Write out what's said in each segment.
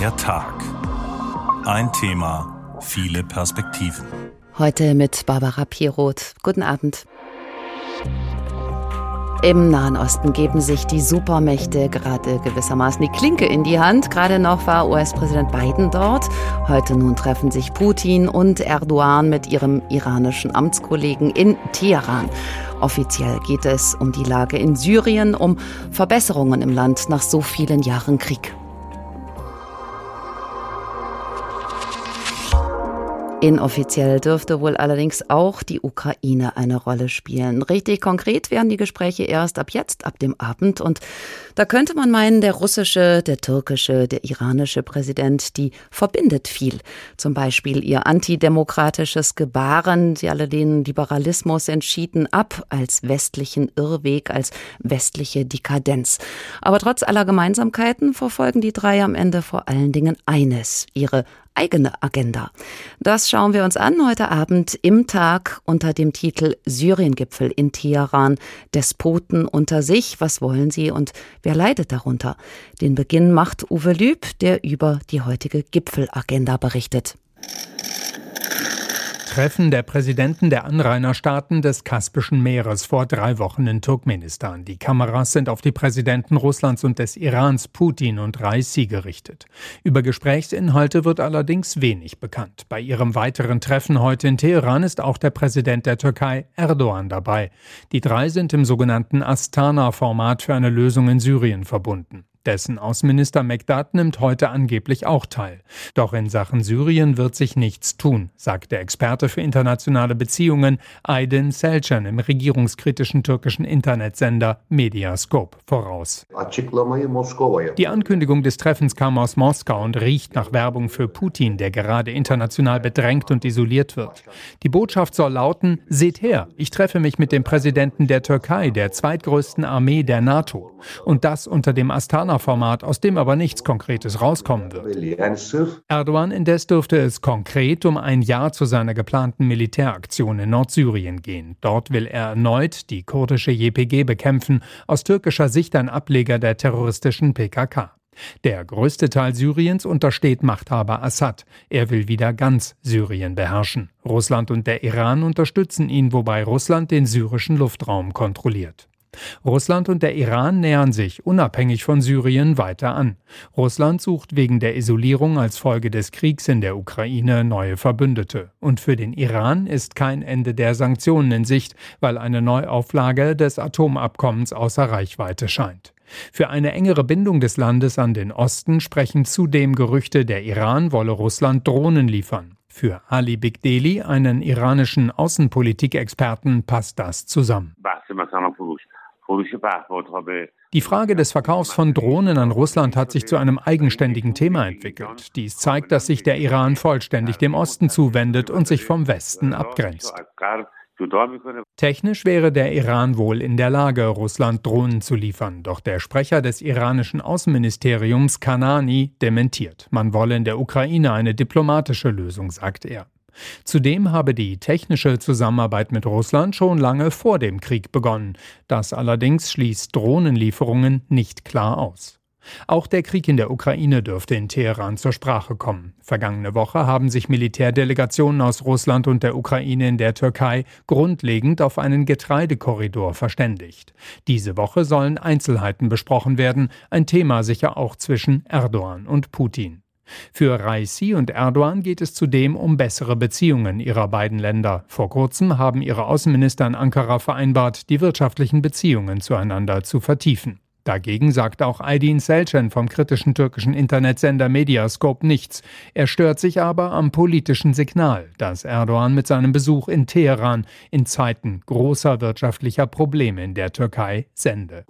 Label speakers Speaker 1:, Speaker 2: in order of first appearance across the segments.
Speaker 1: Der Tag. Ein Thema, viele Perspektiven.
Speaker 2: Heute mit Barbara Piroth. Guten Abend. Im Nahen Osten geben sich die Supermächte gerade gewissermaßen die Klinke in die Hand. Gerade noch war US-Präsident Biden dort. Heute nun treffen sich Putin und Erdogan mit ihrem iranischen Amtskollegen in Teheran. Offiziell geht es um die Lage in Syrien, um Verbesserungen im Land nach so vielen Jahren Krieg. Inoffiziell dürfte wohl allerdings auch die Ukraine eine Rolle spielen. Richtig konkret werden die Gespräche erst ab jetzt, ab dem Abend. Und da könnte man meinen, der russische, der türkische, der iranische Präsident, die verbindet viel. Zum Beispiel ihr antidemokratisches Gebaren. Sie alle lehnen Liberalismus entschieden ab als westlichen Irrweg, als westliche Dekadenz. Aber trotz aller Gemeinsamkeiten verfolgen die drei am Ende vor allen Dingen eines, ihre eigene Agenda. Das schauen wir uns an heute Abend im Tag unter dem Titel Syriengipfel in Teheran. Despoten unter sich, was wollen sie und wer leidet darunter? Den Beginn macht Uwe Lüb, der über die heutige Gipfelagenda berichtet.
Speaker 3: Treffen der Präsidenten der Anrainerstaaten des Kaspischen Meeres vor drei Wochen in Turkmenistan. Die Kameras sind auf die Präsidenten Russlands und des Irans Putin und Raisi gerichtet. Über Gesprächsinhalte wird allerdings wenig bekannt. Bei ihrem weiteren Treffen heute in Teheran ist auch der Präsident der Türkei Erdogan dabei. Die drei sind im sogenannten Astana-Format für eine Lösung in Syrien verbunden. Dessen Außenminister Megdad nimmt heute angeblich auch teil. Doch in Sachen Syrien wird sich nichts tun, sagt der Experte für internationale Beziehungen Aydin Selcan im regierungskritischen türkischen Internetsender Mediascope voraus. Die Ankündigung des Treffens kam aus Moskau und riecht nach Werbung für Putin, der gerade international bedrängt und isoliert wird. Die Botschaft soll lauten, seht her, ich treffe mich mit dem Präsidenten der Türkei, der zweitgrößten Armee der NATO. Und das unter dem Astana Format, aus dem aber nichts Konkretes rauskommen wird. Erdogan indes dürfte es konkret um ein Jahr zu seiner geplanten Militäraktion in Nordsyrien gehen. Dort will er erneut die kurdische JPG bekämpfen, aus türkischer Sicht ein Ableger der terroristischen PKK. Der größte Teil Syriens untersteht Machthaber Assad. Er will wieder ganz Syrien beherrschen. Russland und der Iran unterstützen ihn, wobei Russland den syrischen Luftraum kontrolliert. Russland und der Iran nähern sich unabhängig von Syrien weiter an. Russland sucht wegen der Isolierung als Folge des Kriegs in der Ukraine neue Verbündete. Und für den Iran ist kein Ende der Sanktionen in Sicht, weil eine Neuauflage des Atomabkommens außer Reichweite scheint. Für eine engere Bindung des Landes an den Osten sprechen zudem Gerüchte, der Iran wolle Russland Drohnen liefern. Für Ali Bigdeli, einen iranischen Außenpolitikexperten, passt das zusammen. Die Frage des Verkaufs von Drohnen an Russland hat sich zu einem eigenständigen Thema entwickelt. Dies zeigt, dass sich der Iran vollständig dem Osten zuwendet und sich vom Westen abgrenzt. Technisch wäre der Iran wohl in der Lage, Russland Drohnen zu liefern, doch der Sprecher des iranischen Außenministeriums Kanani dementiert. Man wolle in der Ukraine eine diplomatische Lösung, sagt er. Zudem habe die technische Zusammenarbeit mit Russland schon lange vor dem Krieg begonnen. Das allerdings schließt Drohnenlieferungen nicht klar aus. Auch der Krieg in der Ukraine dürfte in Teheran zur Sprache kommen. Vergangene Woche haben sich Militärdelegationen aus Russland und der Ukraine in der Türkei grundlegend auf einen Getreidekorridor verständigt. Diese Woche sollen Einzelheiten besprochen werden, ein Thema sicher auch zwischen Erdogan und Putin. Für Raisi und Erdogan geht es zudem um bessere Beziehungen ihrer beiden Länder. Vor kurzem haben ihre Außenminister in Ankara vereinbart, die wirtschaftlichen Beziehungen zueinander zu vertiefen. Dagegen sagt auch Aydin Selcan vom kritischen türkischen Internetsender Mediascope nichts. Er stört sich aber am politischen Signal, das Erdogan mit seinem Besuch in Teheran in Zeiten großer wirtschaftlicher Probleme in der Türkei sende.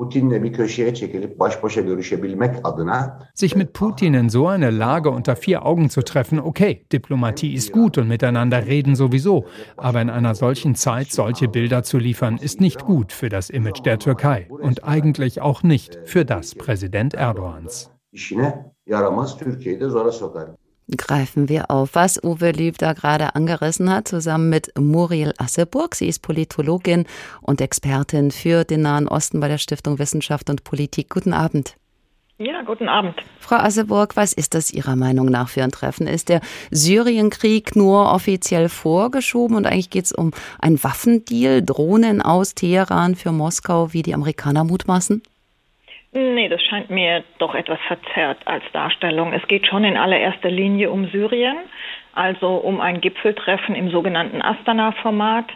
Speaker 3: Sich mit Putin in so eine Lage unter vier Augen zu treffen, okay, Diplomatie ist gut und miteinander reden sowieso, aber in einer solchen Zeit solche Bilder zu liefern, ist nicht gut für das Image der Türkei und eigentlich auch nicht nicht für das Präsident Erdogans.
Speaker 2: Greifen wir auf, was Uwe Lieb da gerade angerissen hat, zusammen mit Muriel Asseburg. Sie ist Politologin und Expertin für den Nahen Osten bei der Stiftung Wissenschaft und Politik. Guten Abend.
Speaker 4: Ja, guten Abend.
Speaker 2: Frau Asseburg, was ist das Ihrer Meinung nach für ein Treffen? Ist der Syrienkrieg nur offiziell vorgeschoben und eigentlich geht es um einen Waffendeal, Drohnen aus Teheran für Moskau, wie die Amerikaner mutmaßen?
Speaker 4: Nee, das scheint mir doch etwas verzerrt als Darstellung. Es geht schon in allererster Linie um Syrien, also um ein Gipfeltreffen im sogenannten Astana-Format,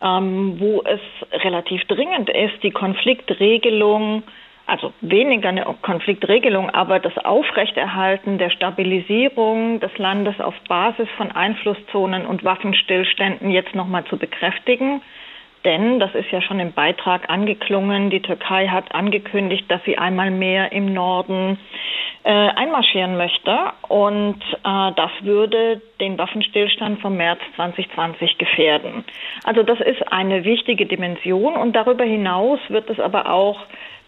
Speaker 4: ähm, wo es relativ dringend ist, die Konfliktregelung also weniger eine Konfliktregelung, aber das Aufrechterhalten der Stabilisierung des Landes auf Basis von Einflusszonen und Waffenstillständen jetzt nochmal zu bekräftigen. Denn, das ist ja schon im Beitrag angeklungen, die Türkei hat angekündigt, dass sie einmal mehr im Norden äh, einmarschieren möchte. Und äh, das würde den Waffenstillstand vom März 2020 gefährden. Also das ist eine wichtige Dimension. Und darüber hinaus wird es aber auch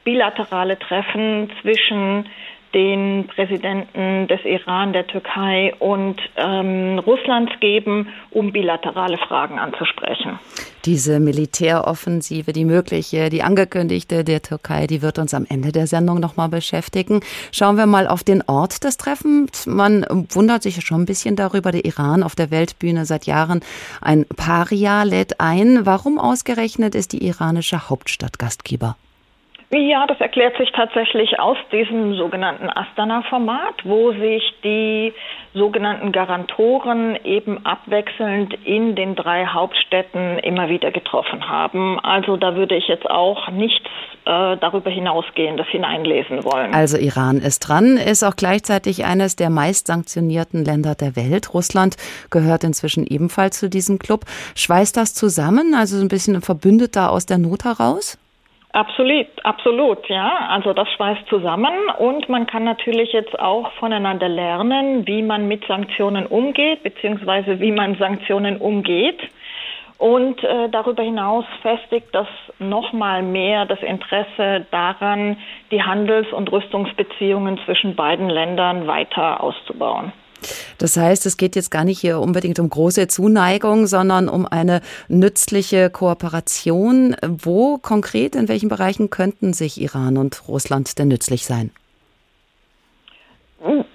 Speaker 4: bilaterale Treffen zwischen den Präsidenten des Iran, der Türkei und ähm, Russlands geben, um bilaterale Fragen anzusprechen.
Speaker 2: Diese Militäroffensive, die mögliche, die angekündigte der Türkei, die wird uns am Ende der Sendung nochmal beschäftigen. Schauen wir mal auf den Ort des Treffens. Man wundert sich schon ein bisschen darüber. Der Iran auf der Weltbühne seit Jahren ein Paria lädt ein. Warum ausgerechnet ist die iranische Hauptstadt Gastgeber?
Speaker 4: Ja, das erklärt sich tatsächlich aus diesem sogenannten Astana-Format, wo sich die sogenannten Garantoren eben abwechselnd in den drei Hauptstädten immer wieder getroffen haben. Also da würde ich jetzt auch nichts äh, darüber hinausgehendes hineinlesen wollen.
Speaker 2: Also Iran ist dran, ist auch gleichzeitig eines der meist sanktionierten Länder der Welt. Russland gehört inzwischen ebenfalls zu diesem Club. Schweißt das zusammen, also ein bisschen ein Verbündeter aus der Not heraus?
Speaker 4: Absolut, absolut, ja. Also das schweißt zusammen und man kann natürlich jetzt auch voneinander lernen, wie man mit Sanktionen umgeht, beziehungsweise wie man Sanktionen umgeht. Und äh, darüber hinaus festigt das nochmal mehr das Interesse daran, die Handels- und Rüstungsbeziehungen zwischen beiden Ländern weiter auszubauen.
Speaker 2: Das heißt, es geht jetzt gar nicht hier unbedingt um große Zuneigung, sondern um eine nützliche Kooperation. Wo konkret, in welchen Bereichen könnten sich Iran und Russland denn nützlich sein?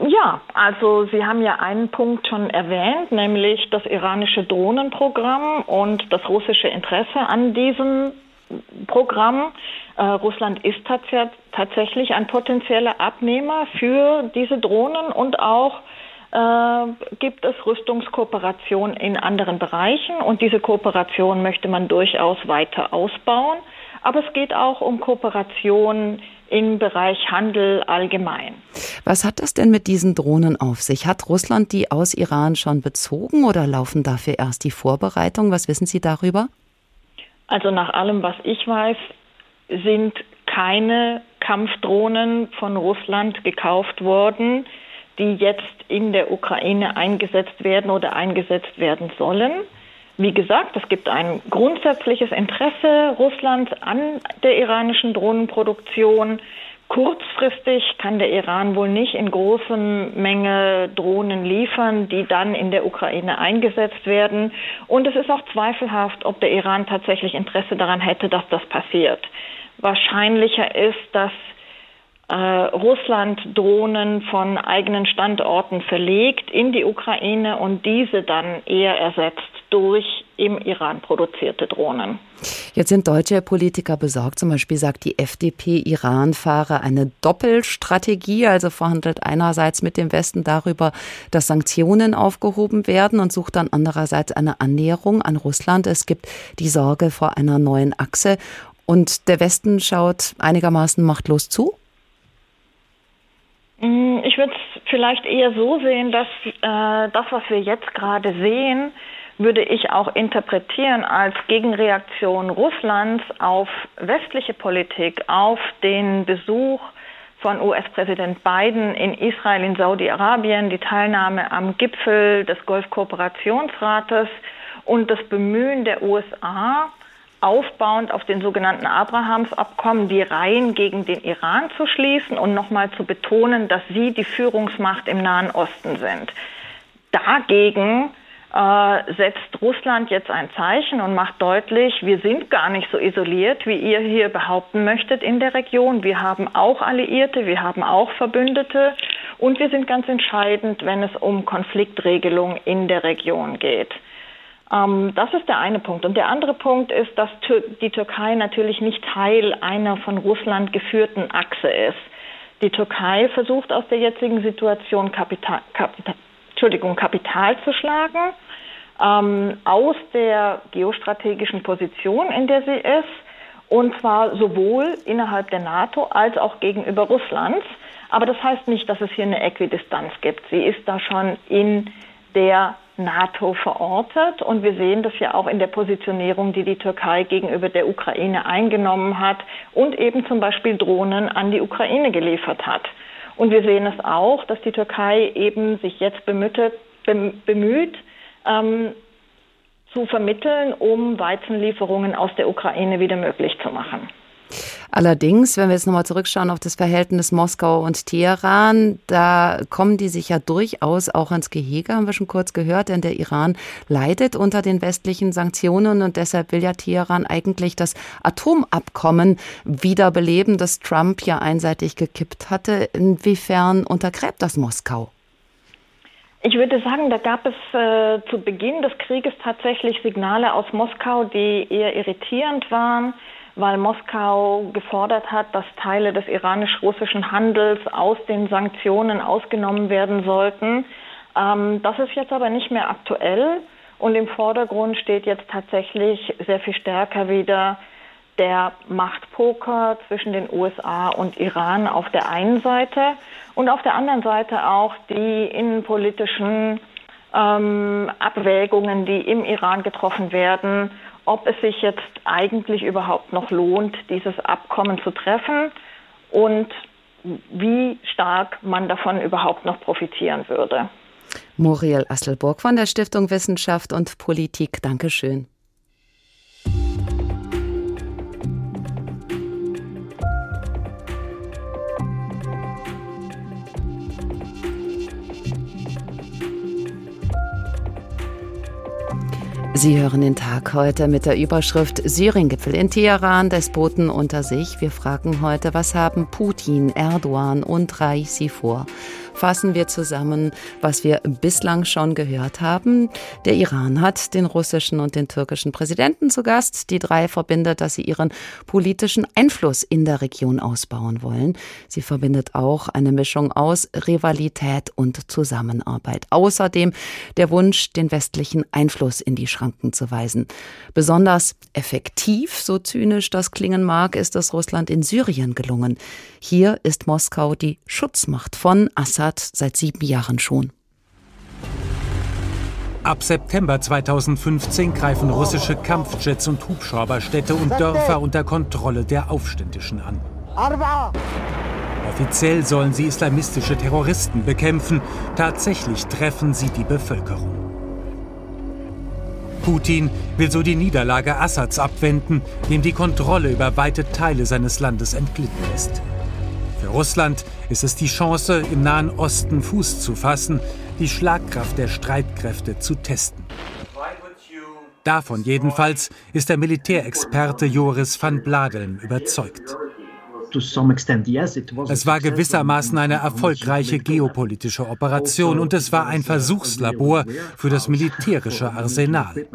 Speaker 4: Ja, also Sie haben ja einen Punkt schon erwähnt, nämlich das iranische Drohnenprogramm und das russische Interesse an diesem Programm. Äh, Russland ist tats tatsächlich ein potenzieller Abnehmer für diese Drohnen und auch äh, gibt es Rüstungskooperation in anderen Bereichen und diese Kooperation möchte man durchaus weiter ausbauen. Aber es geht auch um Kooperation im Bereich Handel allgemein.
Speaker 2: Was hat das denn mit diesen Drohnen auf sich? Hat Russland die aus Iran schon bezogen oder laufen dafür erst die Vorbereitungen? Was wissen Sie darüber?
Speaker 4: Also nach allem, was ich weiß, sind keine Kampfdrohnen von Russland gekauft worden die jetzt in der Ukraine eingesetzt werden oder eingesetzt werden sollen. Wie gesagt, es gibt ein grundsätzliches Interesse Russlands an der iranischen Drohnenproduktion. Kurzfristig kann der Iran wohl nicht in großer Menge Drohnen liefern, die dann in der Ukraine eingesetzt werden. Und es ist auch zweifelhaft, ob der Iran tatsächlich Interesse daran hätte, dass das passiert. Wahrscheinlicher ist, dass äh, Russland Drohnen von eigenen Standorten verlegt in die Ukraine und diese dann eher ersetzt durch im Iran produzierte Drohnen.
Speaker 2: Jetzt sind deutsche Politiker besorgt. Zum Beispiel sagt die FDP, Iran fahre eine Doppelstrategie, also verhandelt einerseits mit dem Westen darüber, dass Sanktionen aufgehoben werden und sucht dann andererseits eine Annäherung an Russland. Es gibt die Sorge vor einer neuen Achse und der Westen schaut einigermaßen machtlos zu.
Speaker 4: Mm, ich würde es vielleicht eher so sehen, dass äh, das, was wir jetzt gerade sehen, würde ich auch interpretieren als Gegenreaktion Russlands auf westliche Politik, auf den Besuch von US-Präsident Biden in Israel, in Saudi-Arabien, die Teilnahme am Gipfel des Golfkooperationsrates und das Bemühen der USA, aufbauend auf den sogenannten Abrahamsabkommen die Reihen gegen den Iran zu schließen und nochmal zu betonen, dass sie die Führungsmacht im Nahen Osten sind. Dagegen äh, setzt Russland jetzt ein Zeichen und macht deutlich, wir sind gar nicht so isoliert, wie ihr hier behaupten möchtet in der Region. Wir haben auch Alliierte, wir haben auch Verbündete Und wir sind ganz entscheidend, wenn es um Konfliktregelung in der Region geht. Ähm, das ist der eine Punkt. Und der andere Punkt ist, dass die Türkei natürlich nicht Teil einer von Russland geführten Achse ist. Die Türkei versucht aus der jetzigen Situation Kapital, Kapital, Entschuldigung, Kapital zu schlagen ähm, aus der geostrategischen Position, in der sie ist, und zwar sowohl innerhalb der NATO als auch gegenüber Russlands. Aber das heißt nicht, dass es hier eine Äquidistanz gibt. Sie ist da schon in der NATO verortet und wir sehen das ja auch in der Positionierung, die die Türkei gegenüber der Ukraine eingenommen hat und eben zum Beispiel Drohnen an die Ukraine geliefert hat. Und wir sehen es auch, dass die Türkei eben sich jetzt bemüht, bemüht ähm, zu vermitteln, um Weizenlieferungen aus der Ukraine wieder möglich zu machen.
Speaker 2: Allerdings, wenn wir jetzt nochmal zurückschauen auf das Verhältnis Moskau und Teheran, da kommen die sich ja durchaus auch ans Gehege, haben wir schon kurz gehört, denn der Iran leidet unter den westlichen Sanktionen und deshalb will ja Teheran eigentlich das Atomabkommen wiederbeleben, das Trump ja einseitig gekippt hatte. Inwiefern untergräbt das Moskau?
Speaker 4: Ich würde sagen, da gab es äh, zu Beginn des Krieges tatsächlich Signale aus Moskau, die eher irritierend waren, weil Moskau gefordert hat, dass Teile des iranisch-russischen Handels aus den Sanktionen ausgenommen werden sollten. Ähm, das ist jetzt aber nicht mehr aktuell und im Vordergrund steht jetzt tatsächlich sehr viel stärker wieder der Machtpoker zwischen den USA und Iran auf der einen Seite und auf der anderen Seite auch die innenpolitischen ähm, Abwägungen, die im Iran getroffen werden, ob es sich jetzt eigentlich überhaupt noch lohnt, dieses Abkommen zu treffen und wie stark man davon überhaupt noch profitieren würde.
Speaker 2: Muriel Asselburg von der Stiftung Wissenschaft und Politik. Dankeschön. Sie hören den Tag heute mit der Überschrift Syrien-Gipfel in Teheran, Despoten unter sich. Wir fragen heute, was haben Putin, Erdogan und Raisi vor? Fassen wir zusammen, was wir bislang schon gehört haben. Der Iran hat den russischen und den türkischen Präsidenten zu Gast. Die drei verbindet, dass sie ihren politischen Einfluss in der Region ausbauen wollen. Sie verbindet auch eine Mischung aus Rivalität und Zusammenarbeit. Außerdem der Wunsch, den westlichen Einfluss in die Schranken zu weisen. Besonders effektiv, so zynisch das klingen mag, ist es Russland in Syrien gelungen. Hier ist Moskau die Schutzmacht von Assad Assad seit sieben Jahren schon.
Speaker 5: Ab September 2015 greifen russische Kampfjets und Hubschrauber Städte und Dörfer unter Kontrolle der Aufständischen an. Offiziell sollen sie islamistische Terroristen bekämpfen, tatsächlich treffen sie die Bevölkerung. Putin will so die Niederlage Assads abwenden, dem die Kontrolle über weite Teile seines Landes entglitten ist. Für Russland ist es die Chance, im Nahen Osten Fuß zu fassen, die Schlagkraft der Streitkräfte zu testen. Davon jedenfalls ist der Militärexperte Joris van Bladeln überzeugt. Es war gewissermaßen eine erfolgreiche geopolitische Operation und es war ein Versuchslabor für das militärische Arsenal.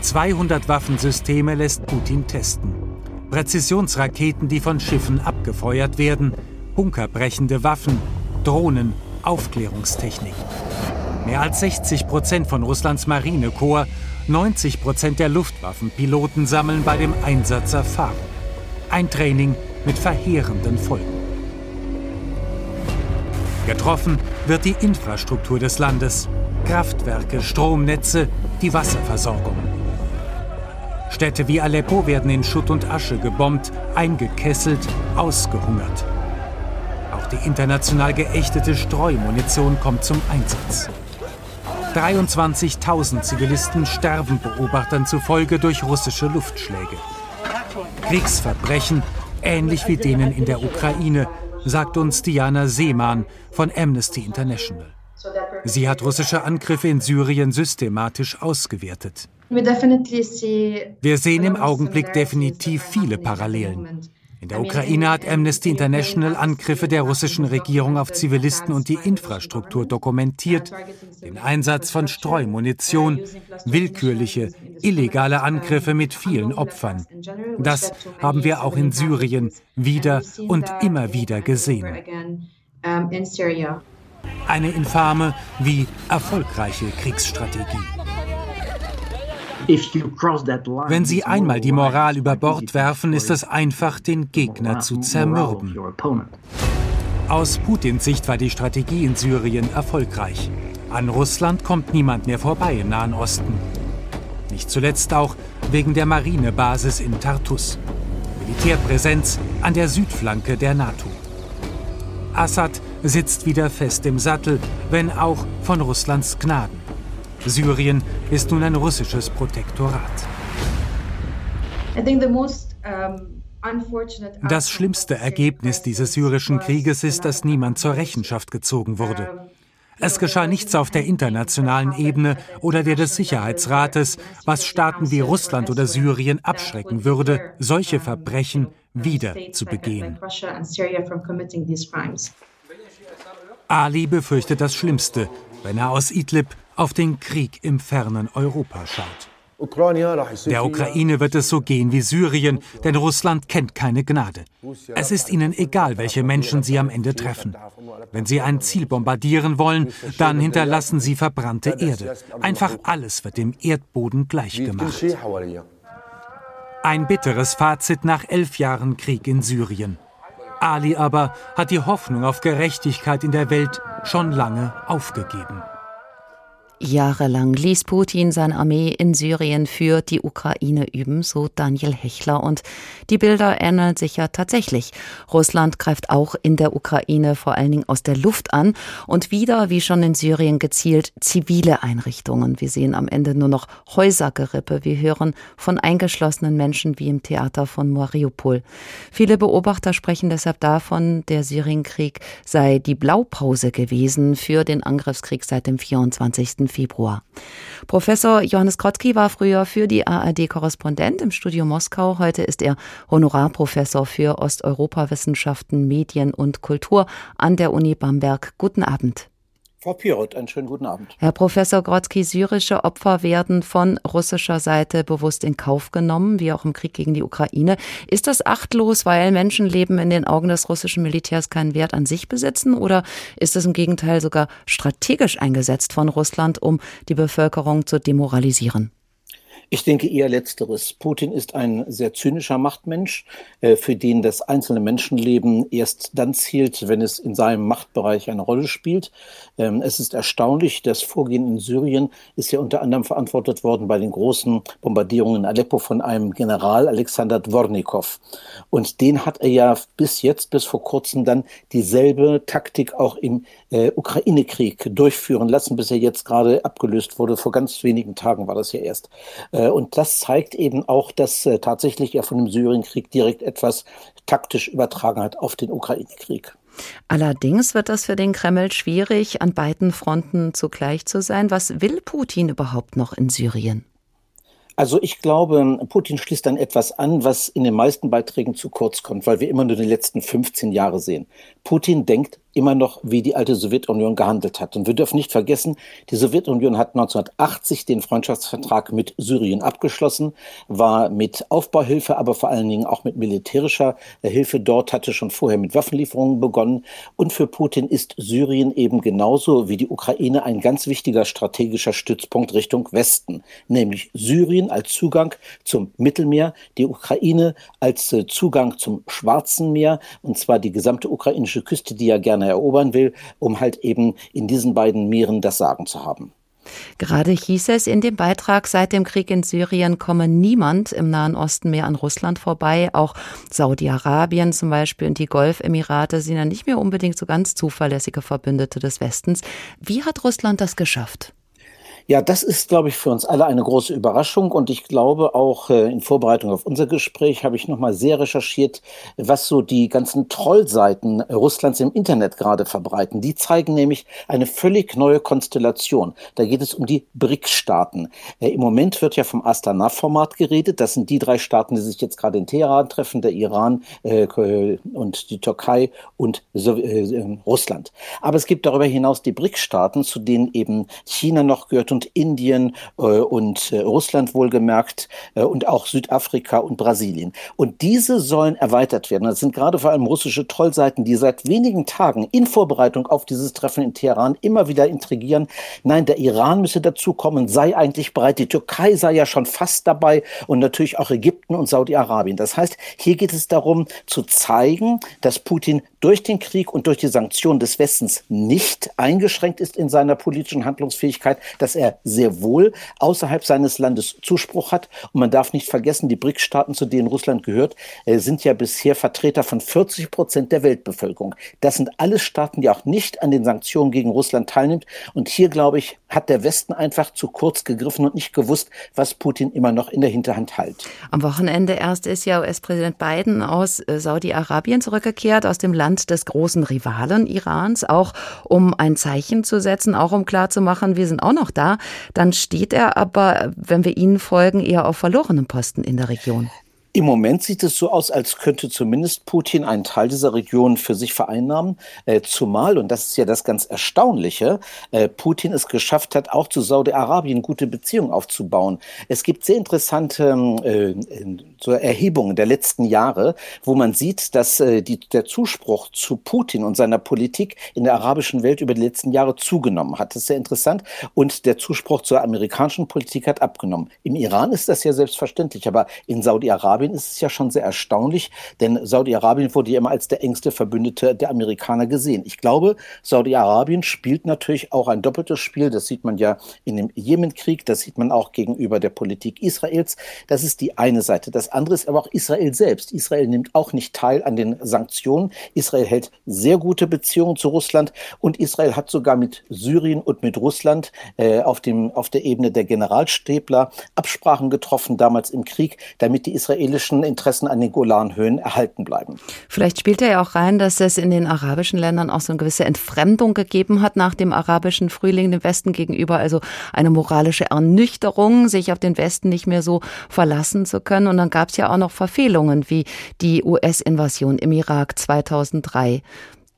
Speaker 5: 200 Waffensysteme lässt Putin testen. Präzisionsraketen, die von Schiffen abgefeuert werden, bunkerbrechende Waffen, Drohnen, Aufklärungstechnik. Mehr als 60 Prozent von Russlands Marinekorps, 90 Prozent der Luftwaffenpiloten sammeln bei dem Einsatz Erfahrung. Ein Training mit verheerenden Folgen. Getroffen wird die Infrastruktur des Landes, Kraftwerke, Stromnetze, die Wasserversorgung. Städte wie Aleppo werden in Schutt und Asche gebombt, eingekesselt, ausgehungert. Auch die international geächtete Streumunition kommt zum Einsatz. 23.000 Zivilisten sterben Beobachtern zufolge durch russische Luftschläge. Kriegsverbrechen, ähnlich wie denen in der Ukraine, sagt uns Diana Seemann von Amnesty International. Sie hat russische Angriffe in Syrien systematisch ausgewertet. Wir sehen im Augenblick definitiv viele Parallelen. In der Ukraine hat Amnesty International Angriffe der russischen Regierung auf Zivilisten und die Infrastruktur dokumentiert, den Einsatz von Streumunition, willkürliche, illegale Angriffe mit vielen Opfern. Das haben wir auch in Syrien wieder und immer wieder gesehen. Eine infame wie erfolgreiche Kriegsstrategie. Wenn Sie einmal die Moral über Bord werfen, ist es einfach, den Gegner zu zermürben. Aus Putins Sicht war die Strategie in Syrien erfolgreich. An Russland kommt niemand mehr vorbei im Nahen Osten. Nicht zuletzt auch wegen der Marinebasis in Tartus. Militärpräsenz an der Südflanke der NATO. Assad sitzt wieder fest im Sattel, wenn auch von Russlands Gnaden. Syrien ist nun ein russisches Protektorat. Das schlimmste Ergebnis dieses syrischen Krieges ist, dass niemand zur Rechenschaft gezogen wurde. Es geschah nichts auf der internationalen Ebene oder der des Sicherheitsrates, was Staaten wie Russland oder Syrien abschrecken würde, solche Verbrechen wieder zu begehen. Ali befürchtet das Schlimmste, wenn er aus Idlib auf den Krieg im fernen Europa schaut. Der Ukraine wird es so gehen wie Syrien, denn Russland kennt keine Gnade. Es ist ihnen egal, welche Menschen sie am Ende treffen. Wenn sie ein Ziel bombardieren wollen, dann hinterlassen sie verbrannte Erde. Einfach alles wird dem Erdboden gleichgemacht. Ein bitteres Fazit nach elf Jahren Krieg in Syrien. Ali aber hat die Hoffnung auf Gerechtigkeit in der Welt schon lange aufgegeben.
Speaker 2: Jahrelang ließ Putin seine Armee in Syrien für die Ukraine üben, so Daniel Hechler. Und die Bilder ändern sich ja tatsächlich. Russland greift auch in der Ukraine vor allen Dingen aus der Luft an und wieder, wie schon in Syrien, gezielt zivile Einrichtungen. Wir sehen am Ende nur noch Häusergerippe. Wir hören von eingeschlossenen Menschen wie im Theater von Mariupol. Viele Beobachter sprechen deshalb davon, der Syrienkrieg sei die Blaupause gewesen für den Angriffskrieg seit dem 24. Februar. Professor Johannes Krotzki war früher für die ARD Korrespondent im Studio Moskau. Heute ist er Honorarprofessor für Osteuropawissenschaften, Medien und Kultur an der Uni Bamberg. Guten Abend.
Speaker 6: Frau Pirot, einen schönen guten Abend.
Speaker 2: Herr Professor Grodzki, syrische Opfer werden von russischer Seite bewusst in Kauf genommen, wie auch im Krieg gegen die Ukraine. Ist das achtlos, weil Menschenleben in den Augen des russischen Militärs keinen Wert an sich besitzen? Oder ist es im Gegenteil sogar strategisch eingesetzt von Russland, um die Bevölkerung zu demoralisieren?
Speaker 6: Ich denke eher letzteres. Putin ist ein sehr zynischer Machtmensch, äh, für den das einzelne Menschenleben erst dann zielt, wenn es in seinem Machtbereich eine Rolle spielt. Ähm, es ist erstaunlich, das Vorgehen in Syrien ist ja unter anderem verantwortet worden bei den großen Bombardierungen in Aleppo von einem General Alexander Dvornikow. Und den hat er ja bis jetzt, bis vor kurzem dann dieselbe Taktik auch im äh, Ukraine-Krieg durchführen lassen, bis er jetzt gerade abgelöst wurde. Vor ganz wenigen Tagen war das ja erst. Äh, und das zeigt eben auch, dass äh, tatsächlich er von dem Syrienkrieg direkt etwas taktisch übertragen hat auf den Ukraine-Krieg.
Speaker 2: Allerdings wird das für den Kreml schwierig, an beiden Fronten zugleich zu sein. Was will Putin überhaupt noch in Syrien?
Speaker 6: Also ich glaube, Putin schließt dann etwas an, was in den meisten Beiträgen zu kurz kommt, weil wir immer nur die letzten 15 Jahre sehen. Putin denkt immer noch, wie die alte Sowjetunion gehandelt hat. Und wir dürfen nicht vergessen, die Sowjetunion hat 1980 den Freundschaftsvertrag mit Syrien abgeschlossen, war mit Aufbauhilfe, aber vor allen Dingen auch mit militärischer Hilfe dort, hatte schon vorher mit Waffenlieferungen begonnen. Und für Putin ist Syrien eben genauso wie die Ukraine ein ganz wichtiger strategischer Stützpunkt Richtung Westen, nämlich Syrien als Zugang zum Mittelmeer, die Ukraine als äh, Zugang zum Schwarzen Meer, und zwar die gesamte ukrainische Küste, die ja gerne erobern will, um halt eben in diesen beiden Meeren das Sagen zu haben.
Speaker 2: Gerade hieß es in dem Beitrag, seit dem Krieg in Syrien komme niemand im Nahen Osten mehr an Russland vorbei. Auch Saudi-Arabien zum Beispiel und die Golfemirate sind ja nicht mehr unbedingt so ganz zuverlässige Verbündete des Westens. Wie hat Russland das geschafft?
Speaker 6: Ja, das ist, glaube ich, für uns alle eine große Überraschung. Und ich glaube auch äh, in Vorbereitung auf unser Gespräch habe ich nochmal sehr recherchiert, was so die ganzen Trollseiten Russlands im Internet gerade verbreiten. Die zeigen nämlich eine völlig neue Konstellation. Da geht es um die BRICS-Staaten. Äh, Im Moment wird ja vom Astana-Format geredet. Das sind die drei Staaten, die sich jetzt gerade in Teheran treffen, der Iran äh, und die Türkei und so äh, Russland. Aber es gibt darüber hinaus die BRICS-Staaten, zu denen eben China noch gehört und Indien äh, und äh, Russland wohlgemerkt äh, und auch Südafrika und Brasilien. Und diese sollen erweitert werden. Das sind gerade vor allem russische Trollseiten, die seit wenigen Tagen in Vorbereitung auf dieses Treffen in Teheran immer wieder intrigieren. Nein, der Iran müsse dazukommen, sei eigentlich bereit. Die Türkei sei ja schon fast dabei und natürlich auch Ägypten und Saudi-Arabien. Das heißt, hier geht es darum zu zeigen, dass Putin durch den Krieg und durch die Sanktionen des Westens nicht eingeschränkt ist in seiner politischen Handlungsfähigkeit, dass er sehr wohl außerhalb seines Landes Zuspruch hat. Und man darf nicht vergessen, die BRICS-Staaten, zu denen Russland gehört, äh, sind ja bisher Vertreter von 40 Prozent der Weltbevölkerung. Das sind alles Staaten, die auch nicht an den Sanktionen gegen Russland teilnimmt. Und hier, glaube ich, hat der Westen einfach zu kurz gegriffen und nicht gewusst, was Putin immer noch in der Hinterhand hält.
Speaker 2: Am Wochenende erst ist ja US-Präsident Biden aus äh, Saudi-Arabien zurückgekehrt, aus dem Land des großen Rivalen Irans, auch um ein Zeichen zu setzen, auch um klarzumachen, wir sind auch noch da dann steht er aber, wenn wir Ihnen folgen, eher auf verlorenen Posten in der Region.
Speaker 6: Im Moment sieht es so aus, als könnte zumindest Putin einen Teil dieser Region für sich vereinnahmen. Äh, zumal, und das ist ja das ganz Erstaunliche, äh, Putin es geschafft hat, auch zu Saudi-Arabien gute Beziehungen aufzubauen. Es gibt sehr interessante äh, so Erhebungen der letzten Jahre, wo man sieht, dass äh, die, der Zuspruch zu Putin und seiner Politik in der arabischen Welt über die letzten Jahre zugenommen hat. Das ist sehr interessant. Und der Zuspruch zur amerikanischen Politik hat abgenommen. Im Iran ist das ja selbstverständlich, aber in Saudi-Arabien Saudi-Arabien ist es ja schon sehr erstaunlich, denn Saudi-Arabien wurde ja immer als der engste Verbündete der Amerikaner gesehen. Ich glaube, Saudi-Arabien spielt natürlich auch ein doppeltes Spiel. Das sieht man ja in dem Jemenkrieg, das sieht man auch gegenüber der Politik Israels. Das ist die eine Seite. Das andere ist aber auch Israel selbst. Israel nimmt auch nicht teil an den Sanktionen. Israel hält sehr gute Beziehungen zu Russland und Israel hat sogar mit Syrien und mit Russland äh, auf, dem, auf der Ebene der Generalstäbler Absprachen getroffen, damals im Krieg, damit die israelischen israelischen Interessen an den Golanhöhen erhalten bleiben.
Speaker 2: Vielleicht spielt er ja auch rein, dass es in den arabischen Ländern auch so eine gewisse Entfremdung gegeben hat nach dem arabischen Frühling dem Westen gegenüber, also eine moralische Ernüchterung, sich auf den Westen nicht mehr so verlassen zu können. Und dann gab es ja auch noch Verfehlungen wie die US-Invasion im Irak 2003.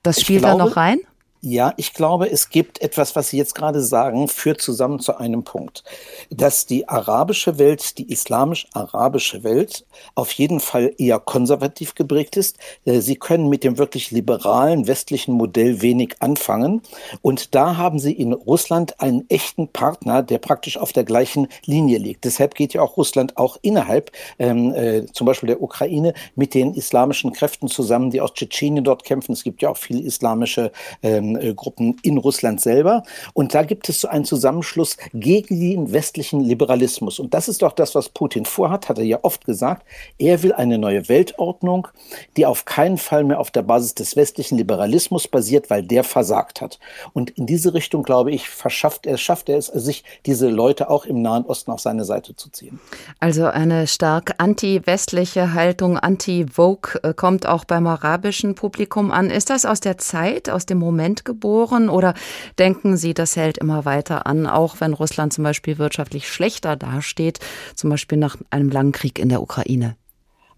Speaker 2: Das spielt glaube, da noch rein?
Speaker 6: Ja, ich glaube, es gibt etwas, was Sie jetzt gerade sagen, führt zusammen zu einem Punkt, dass die arabische Welt, die islamisch-arabische Welt auf jeden Fall eher konservativ geprägt ist. Äh, sie können mit dem wirklich liberalen westlichen Modell wenig anfangen. Und da haben Sie in Russland einen echten Partner, der praktisch auf der gleichen Linie liegt. Deshalb geht ja auch Russland auch innerhalb, ähm, äh, zum Beispiel der Ukraine, mit den islamischen Kräften zusammen, die aus Tschetschenien dort kämpfen. Es gibt ja auch viele islamische ähm, äh, Gruppen in Russland selber. Und da gibt es so einen Zusammenschluss gegen den westlichen Liberalismus. Und das ist doch das, was Putin vorhat, hat er ja oft gesagt. Er will eine neue Weltordnung, die auf keinen Fall mehr auf der Basis des westlichen Liberalismus basiert, weil der versagt hat. Und in diese Richtung, glaube ich, verschafft er, schafft er es sich, diese Leute auch im Nahen Osten auf seine Seite zu ziehen.
Speaker 2: Also eine stark anti-westliche Haltung, anti-Vogue äh, kommt auch beim arabischen Publikum an. Ist das aus der Zeit, aus dem Moment geboren oder denken Sie, das hält immer weiter an, auch wenn Russland zum Beispiel wirtschaftlich schlechter dasteht, zum Beispiel nach einem langen Krieg in der Ukraine?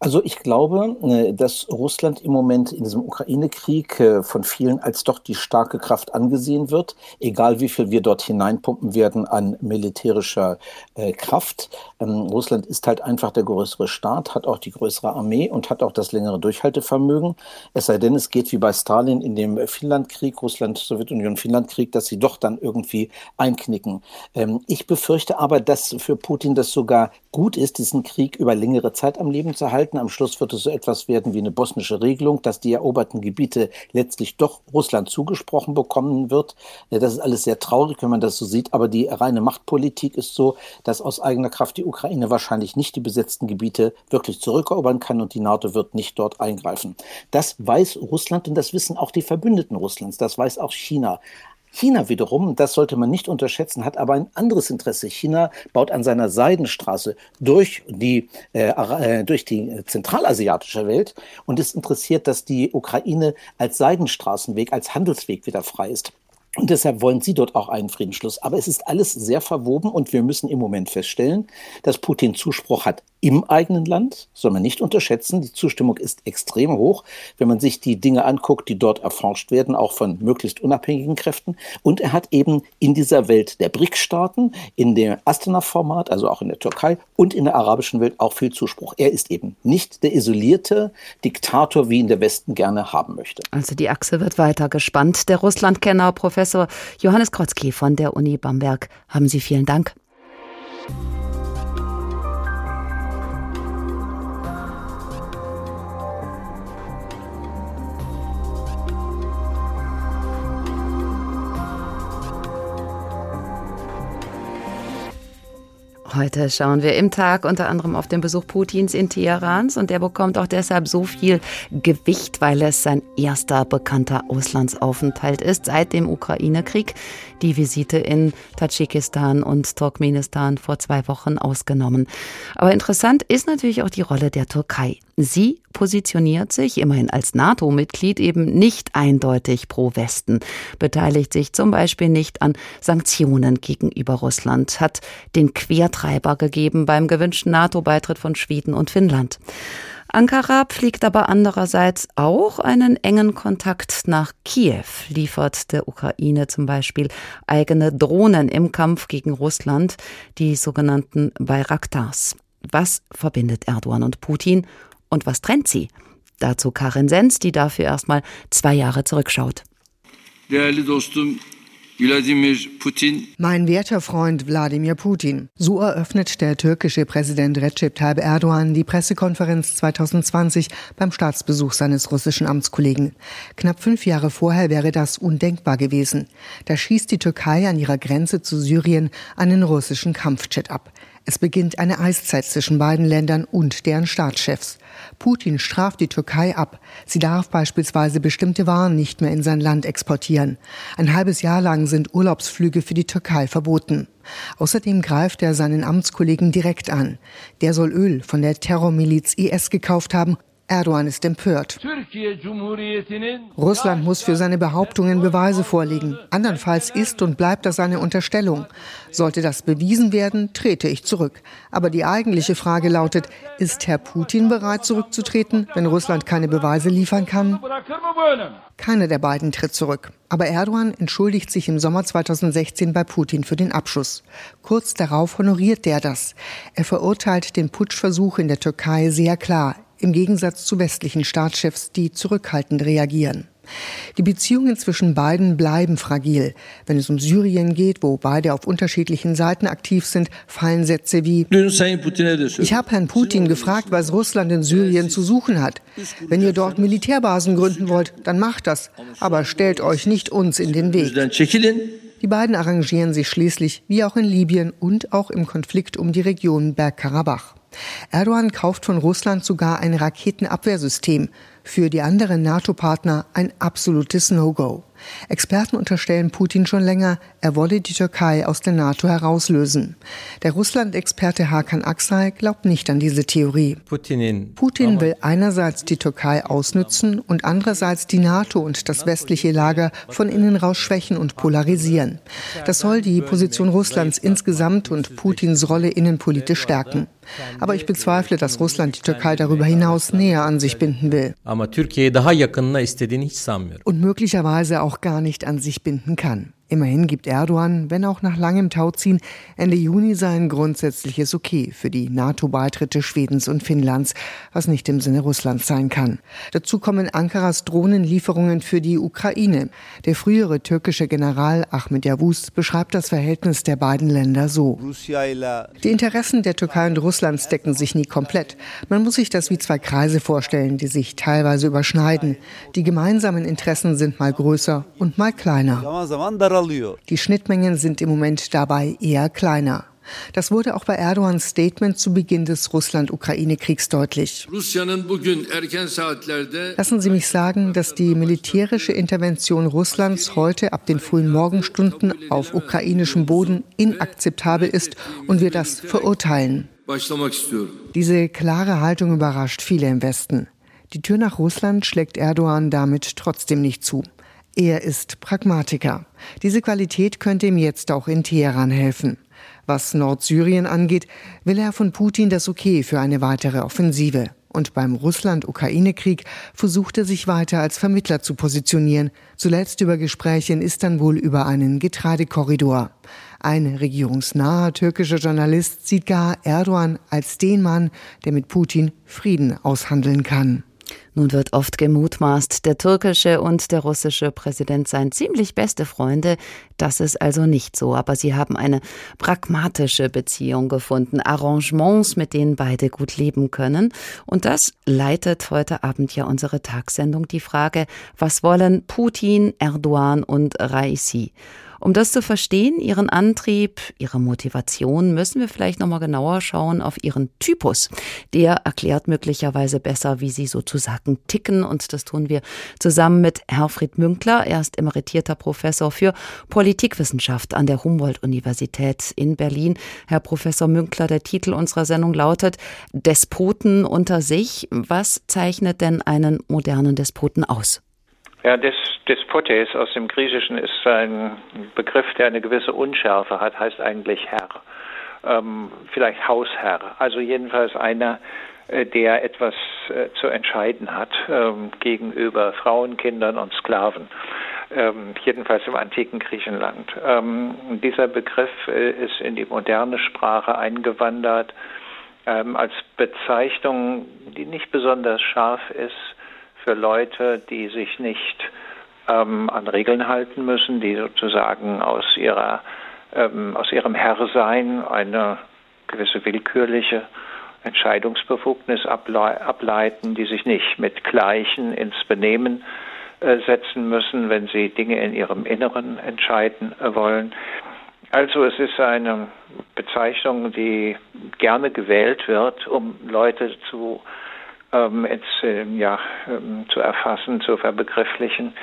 Speaker 6: Also ich glaube, äh, dass Russland im Moment in diesem Ukraine-Krieg äh, von vielen als doch die starke Kraft angesehen wird, egal wie viel wir dort hineinpumpen werden an militärischer äh, Kraft. Ähm, Russland ist halt einfach der größere Staat, hat auch die größere Armee und hat auch das längere Durchhaltevermögen. Es sei denn, es geht wie bei Stalin in dem Finnlandkrieg, Russland-Sowjetunion-Finnlandkrieg, dass sie doch dann irgendwie einknicken. Ähm, ich befürchte aber, dass für Putin das sogar gut ist, diesen Krieg über längere Zeit am Leben zu halten. Am Schluss wird es so etwas werden wie eine bosnische Regelung, dass die eroberten Gebiete letztlich doch Russland zugesprochen bekommen wird. Das ist alles sehr traurig, wenn man das so sieht. Aber die reine Machtpolitik ist so, dass aus eigener Kraft die Ukraine wahrscheinlich nicht die besetzten Gebiete wirklich zurückerobern kann und die NATO wird nicht dort eingreifen. Das weiß Russland und das wissen auch die Verbündeten Russlands. Das weiß auch China. China wiederum, das sollte man nicht unterschätzen, hat aber ein anderes Interesse. China baut an seiner Seidenstraße durch die, äh, äh durch die zentralasiatische Welt und ist interessiert, dass die Ukraine als Seidenstraßenweg, als Handelsweg wieder frei ist. Und deshalb wollen sie dort auch einen Friedensschluss. Aber es ist alles sehr verwoben und wir müssen im Moment feststellen, dass Putin Zuspruch hat im eigenen Land, soll man nicht unterschätzen. Die Zustimmung ist extrem hoch, wenn man sich die Dinge anguckt, die dort erforscht werden, auch von möglichst unabhängigen Kräften. Und er hat eben in dieser Welt der BRIC-Staaten, in dem Astana-Format, also auch in der Türkei und in der arabischen Welt auch viel Zuspruch. Er ist eben nicht der isolierte Diktator, wie ihn der Westen gerne haben möchte.
Speaker 2: Also die Achse wird weiter gespannt. Der Russlandkenner Professor Johannes Krotzki von der Uni Bamberg, haben Sie vielen Dank. Heute schauen wir im Tag unter anderem auf den Besuch Putins in Teherans und der bekommt auch deshalb so viel Gewicht, weil es sein erster bekannter Auslandsaufenthalt ist seit dem Ukraine-Krieg. Die Visite in Tadschikistan und Turkmenistan vor zwei Wochen ausgenommen. Aber interessant ist natürlich auch die Rolle der Türkei. Sie positioniert sich immerhin als NATO-Mitglied eben nicht eindeutig pro Westen, beteiligt sich zum Beispiel nicht an Sanktionen gegenüber Russland, hat den Quertreiber gegeben beim gewünschten NATO-Beitritt von Schweden und Finnland. Ankara pflegt aber andererseits auch einen engen Kontakt nach Kiew, liefert der Ukraine zum Beispiel eigene Drohnen im Kampf gegen Russland, die sogenannten Bayraktars. Was verbindet Erdogan und Putin und was trennt sie? Dazu Karin Sens, die dafür erstmal zwei Jahre zurückschaut.
Speaker 7: Mein werter Freund Wladimir Putin. So eröffnet der türkische Präsident Recep Tayyip Erdogan die Pressekonferenz 2020 beim Staatsbesuch seines russischen Amtskollegen. Knapp fünf Jahre vorher wäre das undenkbar gewesen. Da schießt die Türkei an ihrer Grenze zu Syrien einen russischen Kampfjet ab. Es beginnt eine Eiszeit zwischen beiden Ländern und deren Staatschefs. Putin straft die Türkei ab. Sie darf beispielsweise bestimmte Waren nicht mehr in sein Land exportieren. Ein halbes Jahr lang sind Urlaubsflüge für die Türkei verboten. Außerdem greift er seinen Amtskollegen direkt an. Der soll Öl von der Terrormiliz IS gekauft haben Erdogan ist empört. Russland muss für seine Behauptungen Beweise vorlegen. Andernfalls ist und bleibt das eine Unterstellung. Sollte das bewiesen werden, trete ich zurück. Aber die eigentliche Frage lautet, ist Herr Putin bereit zurückzutreten, wenn Russland keine Beweise liefern kann? Keiner der beiden tritt zurück. Aber Erdogan entschuldigt sich im Sommer 2016 bei Putin für den Abschuss. Kurz darauf honoriert der das. Er verurteilt den Putschversuch in der Türkei sehr klar im Gegensatz zu westlichen Staatschefs, die zurückhaltend reagieren. Die Beziehungen zwischen beiden bleiben fragil. Wenn es um Syrien geht, wo beide auf unterschiedlichen Seiten aktiv sind, fallen Sätze wie Ich habe Herrn Putin gefragt, was Russland in Syrien zu suchen hat. Wenn ihr dort Militärbasen gründen wollt, dann macht das. Aber stellt euch nicht uns in den Weg. Die beiden arrangieren sich schließlich, wie auch in Libyen und auch im Konflikt um die Region Bergkarabach. Erdogan kauft von Russland sogar ein Raketenabwehrsystem, für die anderen NATO-Partner ein absolutes No-Go. Experten unterstellen Putin schon länger, er wolle die Türkei aus der NATO herauslösen. Der Russland-Experte Hakan Aksay glaubt nicht an diese Theorie. Putin will einerseits die Türkei ausnützen und andererseits die NATO und das westliche Lager von innen raus schwächen und polarisieren. Das soll die Position Russlands insgesamt und Putins Rolle innenpolitisch stärken. Aber ich bezweifle, dass Russland die Türkei darüber hinaus näher an sich binden will. Und möglicherweise auch gar nicht an sich binden kann. Immerhin gibt Erdogan, wenn auch nach langem Tauziehen, Ende Juni sein grundsätzliches Okay für die NATO-Beitritte Schwedens und Finnlands, was nicht im Sinne Russlands sein kann. Dazu kommen Ankaras Drohnenlieferungen für die Ukraine. Der frühere türkische General Ahmed Yavuz beschreibt das Verhältnis der beiden Länder so. Die Interessen der Türkei und Russlands decken sich nie komplett. Man muss sich das wie zwei Kreise vorstellen, die sich teilweise überschneiden. Die gemeinsamen Interessen sind mal größer und mal kleiner. Die Schnittmengen sind im Moment dabei eher kleiner. Das wurde auch bei Erdogans Statement zu Beginn des Russland-Ukraine-Kriegs deutlich. Lassen Sie mich sagen, dass die militärische Intervention Russlands heute ab den frühen Morgenstunden auf ukrainischem Boden inakzeptabel ist und wir das verurteilen. Diese klare Haltung überrascht viele im Westen. Die Tür nach Russland schlägt Erdogan damit trotzdem nicht zu. Er ist Pragmatiker. Diese Qualität könnte ihm jetzt auch in Teheran helfen. Was Nordsyrien angeht, will er von Putin das Okay für eine weitere Offensive. Und beim Russland-Ukraine-Krieg versucht er sich weiter als Vermittler zu positionieren, zuletzt über Gespräche in Istanbul über einen Getreidekorridor. Ein regierungsnaher türkischer Journalist sieht gar Erdogan als den Mann, der mit Putin Frieden aushandeln kann.
Speaker 2: Nun wird oft gemutmaßt, der türkische und der russische Präsident seien ziemlich beste Freunde. Das ist also nicht so, aber sie haben eine pragmatische Beziehung gefunden, Arrangements, mit denen beide gut leben können. Und das leitet heute Abend ja unsere Tagssendung die Frage, was wollen Putin, Erdogan und Raisi? Um das zu verstehen, ihren Antrieb, ihre Motivation, müssen wir vielleicht nochmal genauer schauen auf ihren Typus. Der erklärt möglicherweise besser, wie sie sozusagen ticken. Und das tun wir zusammen mit Herfried Münkler. Er ist emeritierter Professor für Politikwissenschaft an der Humboldt-Universität in Berlin. Herr Professor Münkler, der Titel unserer Sendung lautet Despoten unter sich. Was zeichnet denn einen modernen Despoten aus?
Speaker 8: Ja, des, Despotes aus dem Griechischen ist ein Begriff, der eine gewisse Unschärfe hat, heißt eigentlich Herr. Ähm, vielleicht Hausherr. Also jedenfalls einer, äh, der etwas äh, zu entscheiden hat ähm, gegenüber Frauen, Kindern und Sklaven. Ähm, jedenfalls im antiken Griechenland. Ähm, dieser Begriff äh, ist in die moderne Sprache eingewandert ähm, als Bezeichnung, die nicht besonders scharf ist für Leute, die sich nicht ähm, an Regeln halten müssen, die sozusagen aus ihrer ähm, aus ihrem Herrsein eine gewisse willkürliche Entscheidungsbefugnis ableiten, die sich nicht mit Gleichen ins Benehmen äh, setzen müssen, wenn sie Dinge in ihrem Inneren entscheiden äh, wollen. Also es ist eine Bezeichnung, die gerne gewählt wird, um Leute zu ähm, jetzt, äh, ja, ähm, zu erfassen, zu verbegrifflichen,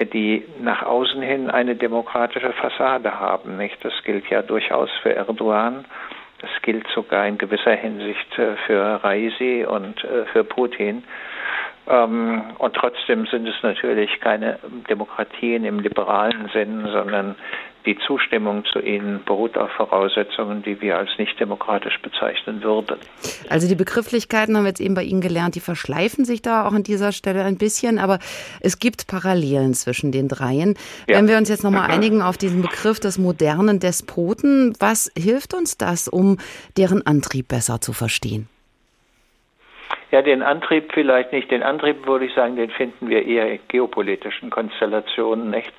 Speaker 8: die nach außen hin eine demokratische Fassade haben. Nicht? Das gilt ja durchaus für Erdogan. Das gilt sogar in gewisser Hinsicht äh, für Raisi und äh, für Putin. Ähm, und trotzdem sind es natürlich keine Demokratien im liberalen Sinn, sondern die Zustimmung zu ihnen beruht auf Voraussetzungen, die wir als nicht demokratisch bezeichnen würden.
Speaker 2: Also die Begrifflichkeiten haben wir jetzt eben bei Ihnen gelernt, die verschleifen sich da auch an dieser Stelle ein bisschen, aber es gibt Parallelen zwischen den dreien. Ja. Wenn wir uns jetzt nochmal einigen auf diesen Begriff des modernen Despoten, was hilft uns das, um deren Antrieb besser zu verstehen?
Speaker 8: Ja, den Antrieb vielleicht nicht. Den Antrieb würde ich sagen, den finden wir eher in geopolitischen Konstellationen, nicht?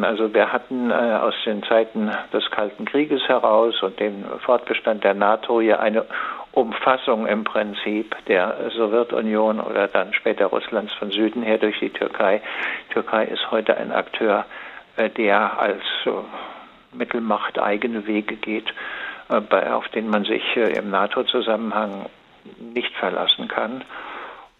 Speaker 8: Also wir hatten äh, aus den Zeiten des Kalten Krieges heraus und dem Fortbestand der NATO ja eine Umfassung im Prinzip der Sowjetunion oder dann später Russlands von Süden her durch die Türkei. Die Türkei ist heute ein Akteur, äh, der als äh, Mittelmacht eigene Wege geht, äh, bei, auf den man sich äh, im NATO-Zusammenhang nicht verlassen kann.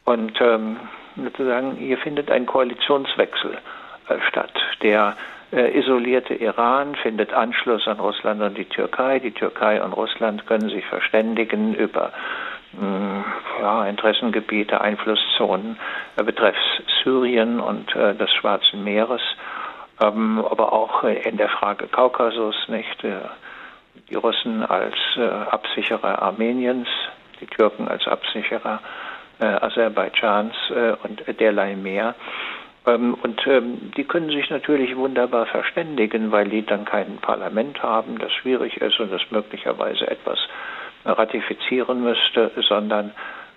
Speaker 8: Und ähm, sozusagen hier findet ein Koalitionswechsel äh, statt. Der äh, isolierte Iran findet Anschluss an Russland und die Türkei. Die Türkei und Russland können sich verständigen über mh, mm, ja, Interessengebiete, Einflusszonen äh, betreffs Syrien und äh, des Schwarzen Meeres, ähm, aber auch äh, in der Frage Kaukasus nicht. Äh, die Russen als Absicherer Armeniens, die Türken als Absicherer Aserbaidschans und derlei mehr. Ähm, und ähm, die können sich natürlich wunderbar verständigen, weil die dann kein Parlament haben, das schwierig ist und das möglicherweise etwas ratifizieren müsste, sondern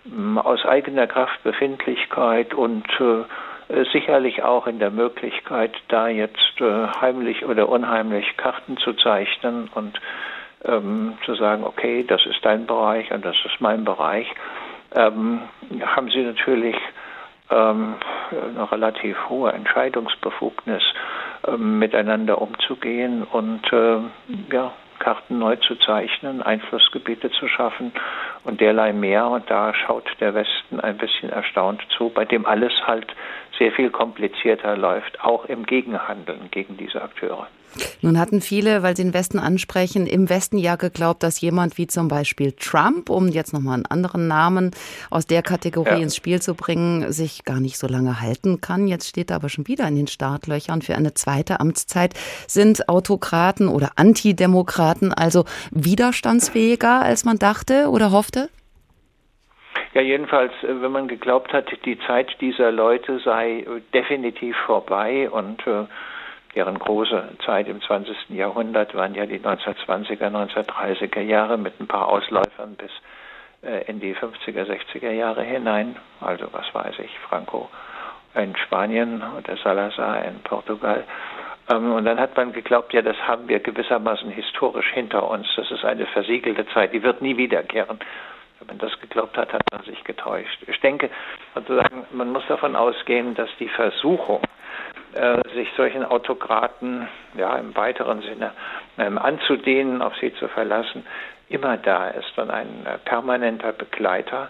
Speaker 8: ähm, aus eigener Kraftbefindlichkeit und äh, sicherlich auch in der Möglichkeit, da jetzt äh, heimlich oder unheimlich Karten zu zeichnen und zu sagen, okay, das ist dein Bereich und das ist mein Bereich, haben sie natürlich ähm, eine relativ hohe Entscheidungsbefugnis, ähm, miteinander umzugehen und äh, ja, Karten neu zu zeichnen, Einflussgebiete zu schaffen und derlei mehr. Und da schaut der Westen ein bisschen erstaunt zu, bei dem alles halt sehr viel komplizierter läuft, auch im Gegenhandeln gegen diese Akteure.
Speaker 2: Nun hatten viele, weil Sie den Westen ansprechen, im Westen ja geglaubt, dass jemand wie zum Beispiel Trump, um jetzt nochmal einen anderen Namen aus der Kategorie ja. ins Spiel zu bringen, sich gar nicht so lange halten kann. Jetzt steht er aber schon wieder in den Startlöchern für eine zweite Amtszeit. Sind Autokraten oder Antidemokraten also widerstandsfähiger, als man dachte oder hoffte?
Speaker 8: Ja, jedenfalls, äh, wenn man geglaubt hat, die Zeit dieser Leute sei definitiv vorbei und äh, deren große Zeit im 20. Jahrhundert waren ja die 1920er, 1930er Jahre mit ein paar Ausläufern bis äh, in die 50er, 60er Jahre hinein. Also was weiß ich, Franco in Spanien oder Salazar in Portugal. Ähm, und dann hat man geglaubt, ja, das haben wir gewissermaßen historisch hinter uns. Das ist eine versiegelte Zeit, die wird nie wiederkehren. Wenn man das geglaubt hat, hat man sich getäuscht. Ich denke, sozusagen, man muss davon ausgehen, dass die Versuchung, sich solchen Autokraten ja im weiteren Sinne ähm, anzudehnen, auf sie zu verlassen, immer da ist und ein äh, permanenter Begleiter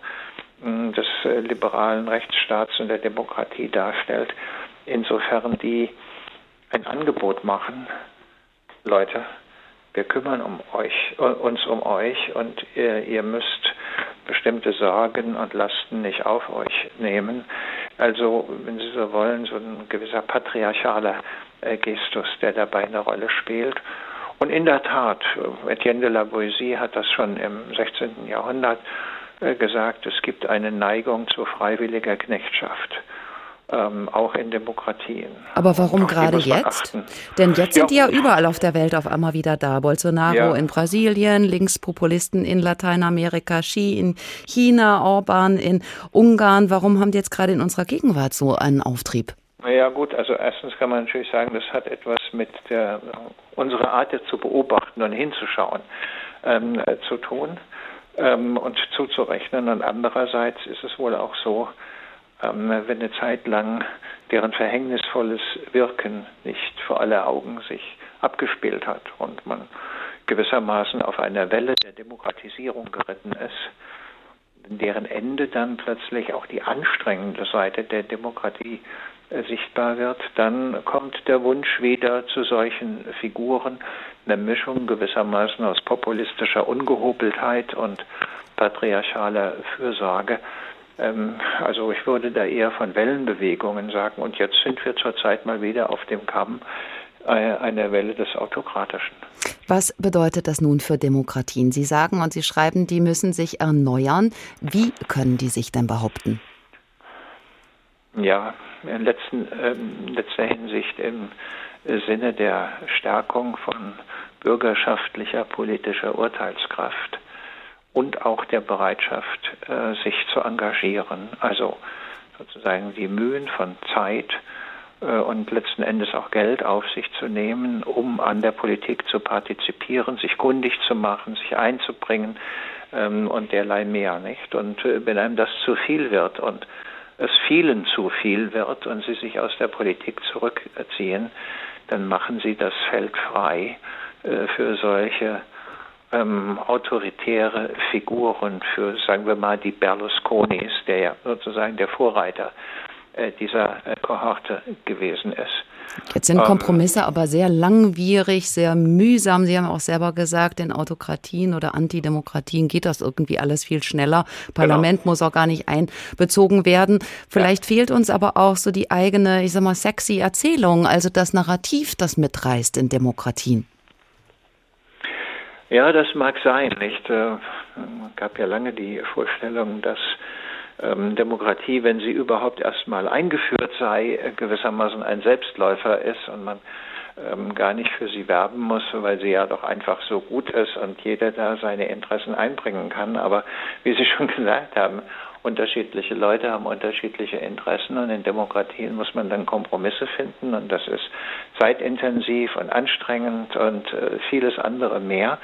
Speaker 8: äh, des äh, liberalen Rechtsstaats und der Demokratie darstellt. Insofern die ein Angebot machen, Leute, wir kümmern um euch, äh, uns um euch und ihr, ihr müsst bestimmte Sorgen und Lasten nicht auf euch nehmen. Also, wenn Sie so wollen, so ein gewisser patriarchaler äh, Gestus, der dabei eine Rolle spielt. Und in der Tat, äh, Etienne de la Boétie hat das schon im 16. Jahrhundert äh, gesagt, es gibt eine Neigung zu freiwilliger Knechtschaft ähm, auch in Demokratien.
Speaker 2: Aber warum gerade jetzt? Denn jetzt sind ja. die ja überall auf der Welt auf einmal wieder da. Bolsonaro ja. in Brasilien, Linkspopulisten in Lateinamerika, Xi in China, Orban in Ungarn. Warum haben die jetzt gerade in unserer Gegenwart so einen Auftrieb?
Speaker 8: Ja gut, also erstens kann man natürlich sagen, das hat etwas mit der, unserer Art zu beobachten und hinzuschauen ähm, äh, zu tun ähm, und zuzurechnen. Und andererseits ist es wohl auch so, wenn eine Zeit lang deren verhängnisvolles Wirken nicht vor aller Augen sich abgespielt hat und man gewissermaßen auf einer Welle der Demokratisierung geritten ist, deren Ende dann plötzlich auch die anstrengende Seite der Demokratie äh, sichtbar wird, dann kommt der Wunsch wieder zu solchen Figuren, eine Mischung gewissermaßen aus populistischer Ungehobeltheit und patriarchaler Fürsorge, ähm, also ich würde da eher von Wellenbewegungen sagen. Und jetzt sind wir zurzeit mal wieder auf dem Kamm äh, einer Welle des Autokratischen.
Speaker 2: Was bedeutet das nun für Demokratien? Sie sagen und Sie schreiben, die müssen sich erneuern. Wie können die sich denn behaupten?
Speaker 8: Ja, in letzten, ähm, letzter Hinsicht im Sinne der Stärkung von bürgerschaftlicher politischer Urteilskraft und auch der Bereitschaft, äh, sich zu engagieren. Also sozusagen die Mühen von Zeit äh, und letzten Endes auch Geld auf sich zu nehmen, um an der Politik zu partizipieren, sich kundig zu machen, sich einzubringen ähm, und derlei mehr, nicht? Und äh, wenn einem das zu viel wird und es vielen zu viel wird und sie sich aus der Politik zurückziehen, dann machen sie das Feld frei für solche ähm, autoritäre Figuren für, sagen wir mal, die Berlusconis, der ja sozusagen der Vorreiter äh, dieser äh, Kohorte gewesen ist.
Speaker 2: Jetzt sind ähm, Kompromisse ähm, aber sehr langwierig, sehr mühsam. Sie haben auch selber gesagt, in Autokratien oder Antidemokratien geht das irgendwie alles viel schneller. Parlament genau. muss auch gar nicht einbezogen werden. Vielleicht ja. fehlt uns aber auch so die eigene, ich sag mal, sexy Erzählung, also das Narrativ, das mitreißt in Demokratien.
Speaker 8: Ja, das mag sein, nicht? Es äh, gab ja lange die Vorstellung, dass ähm, Demokratie, wenn sie überhaupt erstmal eingeführt sei, äh, gewissermaßen ein Selbstläufer ist und man ähm, gar nicht für sie werben muss, weil sie ja doch einfach so gut ist und jeder da seine Interessen einbringen kann. Aber wie Sie schon gesagt haben, unterschiedliche Leute haben unterschiedliche Interessen und in Demokratien muss man dann Kompromisse finden und das ist zeitintensiv und anstrengend und äh, vieles andere mehr.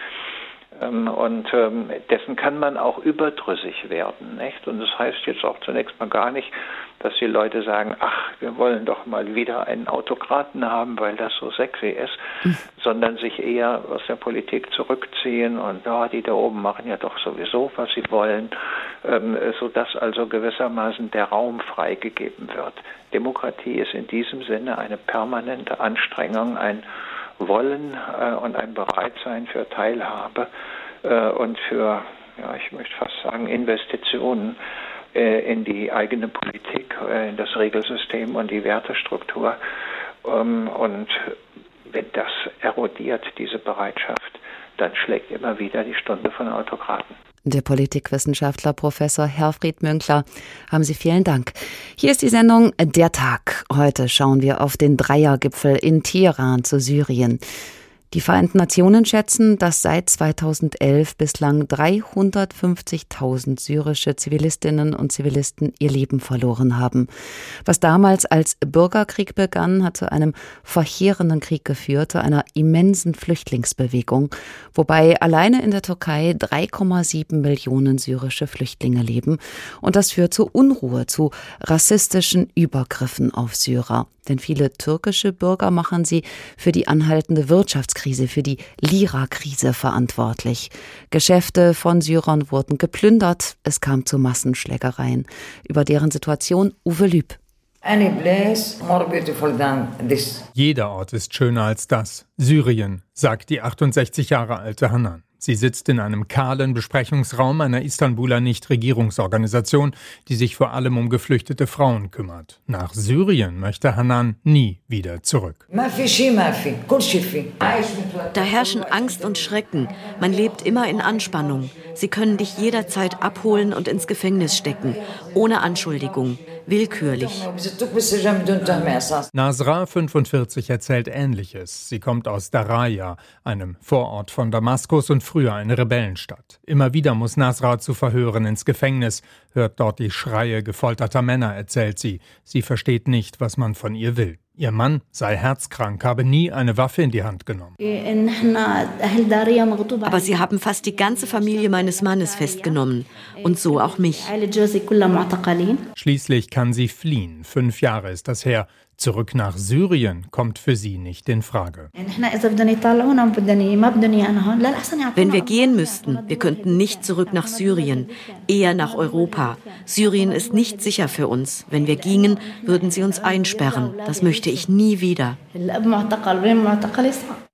Speaker 8: Ähm, und ähm, dessen kann man auch überdrüssig werden. Nicht? Und das heißt jetzt auch zunächst mal gar nicht, dass die Leute sagen, ach, wir wollen doch mal wieder einen Autokraten haben, weil das so sexy ist, mhm. sondern sich eher aus der Politik zurückziehen und ja, die da oben machen ja doch sowieso, was sie wollen, ähm, sodass also gewissermaßen der Raum freigegeben wird. Demokratie ist in diesem Sinne eine permanente Anstrengung, ein Wollen äh, und ein Bereitsein für Teilhabe äh, und für, ja, ich möchte fast sagen, Investitionen äh, in die eigene Politik, äh, in das Regelsystem und die Wertestruktur. Ähm, und wenn das erodiert, diese Bereitschaft, dann schlägt immer wieder die Stunde von Autokraten.
Speaker 2: Der Politikwissenschaftler Professor Herfried Münkler, haben Sie vielen Dank. Hier ist die Sendung Der Tag. Heute schauen wir auf den Dreiergipfel in Teheran zu Syrien. Die Vereinten Nationen schätzen, dass seit 2011 bislang 350.000 syrische Zivilistinnen und Zivilisten ihr Leben verloren haben. Was damals als Bürgerkrieg begann, hat zu einem verheerenden Krieg geführt, zu einer immensen Flüchtlingsbewegung, wobei alleine in der Türkei 3,7 Millionen syrische Flüchtlinge leben. Und das führt zu Unruhe, zu rassistischen Übergriffen auf Syrer. Denn viele türkische Bürger machen sie für die anhaltende Wirtschaftskrise, für die Lira-Krise verantwortlich. Geschäfte von Syrern wurden geplündert, es kam zu Massenschlägereien. Über deren Situation Uwe Lüb.
Speaker 3: Jeder Ort ist schöner als das. Syrien, sagt die 68 Jahre alte Hanan. Sie sitzt in einem kahlen Besprechungsraum einer Istanbuler Nichtregierungsorganisation, die sich vor allem um geflüchtete Frauen kümmert. Nach Syrien möchte Hanan nie wieder zurück.
Speaker 9: Da herrschen Angst und Schrecken. Man lebt immer in Anspannung. Sie können dich jederzeit abholen und ins Gefängnis stecken, ohne Anschuldigung willkürlich.
Speaker 3: Nasra 45 erzählt Ähnliches. Sie kommt aus Daraya, einem Vorort von Damaskus und früher eine Rebellenstadt. Immer wieder muss Nasra zu Verhören ins Gefängnis, hört dort die Schreie gefolterter Männer, erzählt sie. Sie versteht nicht, was man von ihr will. Ihr Mann sei herzkrank, habe nie eine Waffe in die Hand genommen.
Speaker 9: Aber sie haben fast die ganze Familie meines Mannes festgenommen und so auch mich.
Speaker 3: Schließlich kann sie fliehen. Fünf Jahre ist das her. Zurück nach Syrien kommt für sie nicht in Frage.
Speaker 9: Wenn wir gehen müssten, wir könnten nicht zurück nach Syrien, eher nach Europa. Syrien ist nicht sicher für uns. Wenn wir gingen, würden sie uns einsperren. Das möchte ich nie wieder.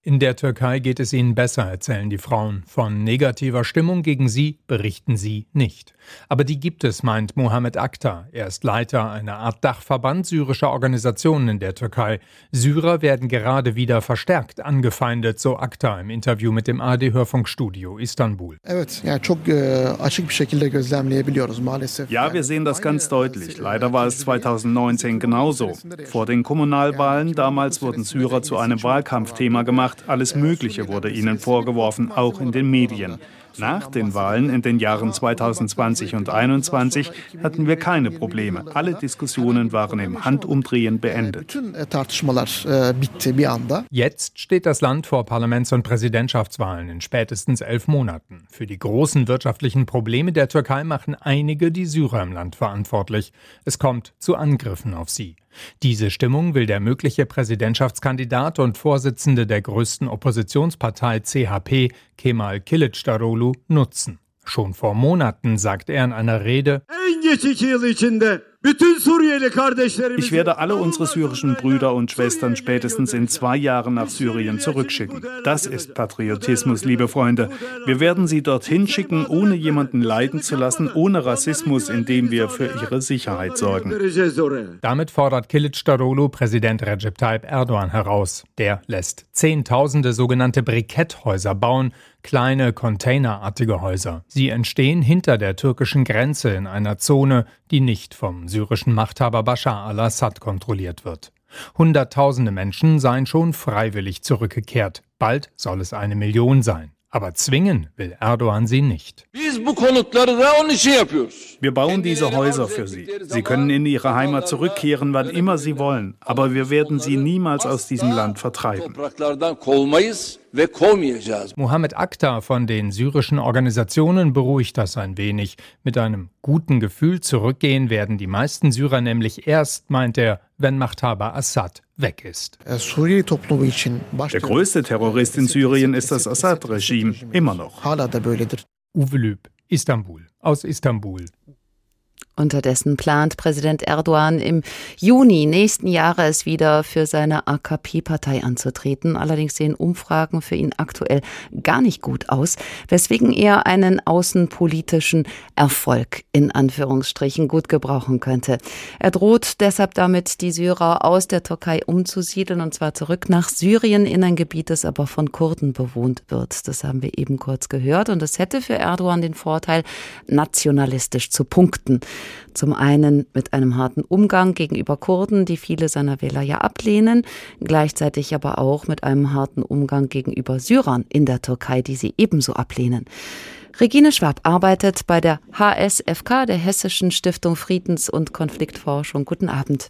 Speaker 3: In der Türkei geht es ihnen besser, erzählen die Frauen. Von negativer Stimmung gegen sie berichten sie nicht. Aber die gibt es, meint Mohammed Akhtar. Er ist Leiter einer Art Dachverband syrischer Organisationen in der Türkei. Syrer werden gerade wieder verstärkt angefeindet, so Akhtar im Interview mit dem ARD-Hörfunkstudio Istanbul. Ja,
Speaker 10: wir sehen das ganz deutlich. Leider war es 2019 genauso. Vor den Kommunalwahlen damals wurden Syrer zu einem Wahlkampfthema gemacht gemacht, alles Mögliche wurde ihnen vorgeworfen, auch in den Medien. Nach den Wahlen in den Jahren 2020 und 2021 hatten wir keine Probleme. Alle Diskussionen waren im Handumdrehen beendet.
Speaker 3: Jetzt steht das Land vor Parlaments- und Präsidentschaftswahlen in spätestens elf Monaten. Für die großen wirtschaftlichen Probleme der Türkei machen einige die Syrer im Land verantwortlich. Es kommt zu Angriffen auf sie. Diese Stimmung will der mögliche Präsidentschaftskandidat und Vorsitzende der größten Oppositionspartei CHP, Kemal Kilicdaroglu, nutzen. Schon vor Monaten sagt er in einer Rede,
Speaker 10: ich werde alle unsere syrischen Brüder und Schwestern spätestens in zwei Jahren nach Syrien zurückschicken. Das ist Patriotismus, liebe Freunde. Wir werden sie dorthin schicken, ohne jemanden leiden zu lassen, ohne Rassismus, indem wir für ihre Sicherheit sorgen.
Speaker 3: Damit fordert Kilic Darolo Präsident Recep Tayyip Erdogan heraus. Der lässt Zehntausende sogenannte Briketthäuser bauen, kleine containerartige Häuser. Sie entstehen hinter der türkischen Grenze in einer Zone, die nicht vom syrischen Machthaber Bashar al-Assad kontrolliert wird. Hunderttausende Menschen seien schon freiwillig zurückgekehrt. Bald soll es eine Million sein. Aber zwingen will Erdogan sie nicht.
Speaker 10: Wir bauen diese Häuser für sie. Sie können in ihre Heimat zurückkehren, wann immer sie wollen. Aber wir werden sie niemals aus diesem Land vertreiben.
Speaker 3: Mohammed Akhtar von den syrischen Organisationen beruhigt das ein wenig. Mit einem guten Gefühl zurückgehen werden die meisten Syrer nämlich erst, meint er, wenn Machthaber Assad weg ist.
Speaker 10: Der größte Terrorist in Syrien ist das Assad-Regime, immer noch.
Speaker 3: Uwe Lüb, Istanbul, aus Istanbul.
Speaker 2: Unterdessen plant Präsident Erdogan im Juni nächsten Jahres wieder für seine AKP-Partei anzutreten. Allerdings sehen Umfragen für ihn aktuell gar nicht gut aus, weswegen er einen außenpolitischen Erfolg in Anführungsstrichen gut gebrauchen könnte. Er droht deshalb damit, die Syrer aus der Türkei umzusiedeln und zwar zurück nach Syrien in ein Gebiet, das aber von Kurden bewohnt wird. Das haben wir eben kurz gehört und es hätte für Erdogan den Vorteil, nationalistisch zu punkten. Zum einen mit einem harten Umgang gegenüber Kurden, die viele seiner Wähler ja ablehnen, gleichzeitig aber auch mit einem harten Umgang gegenüber Syrern in der Türkei, die sie ebenso ablehnen. Regine Schwab arbeitet bei der HSFK, der Hessischen Stiftung Friedens- und Konfliktforschung. Guten Abend.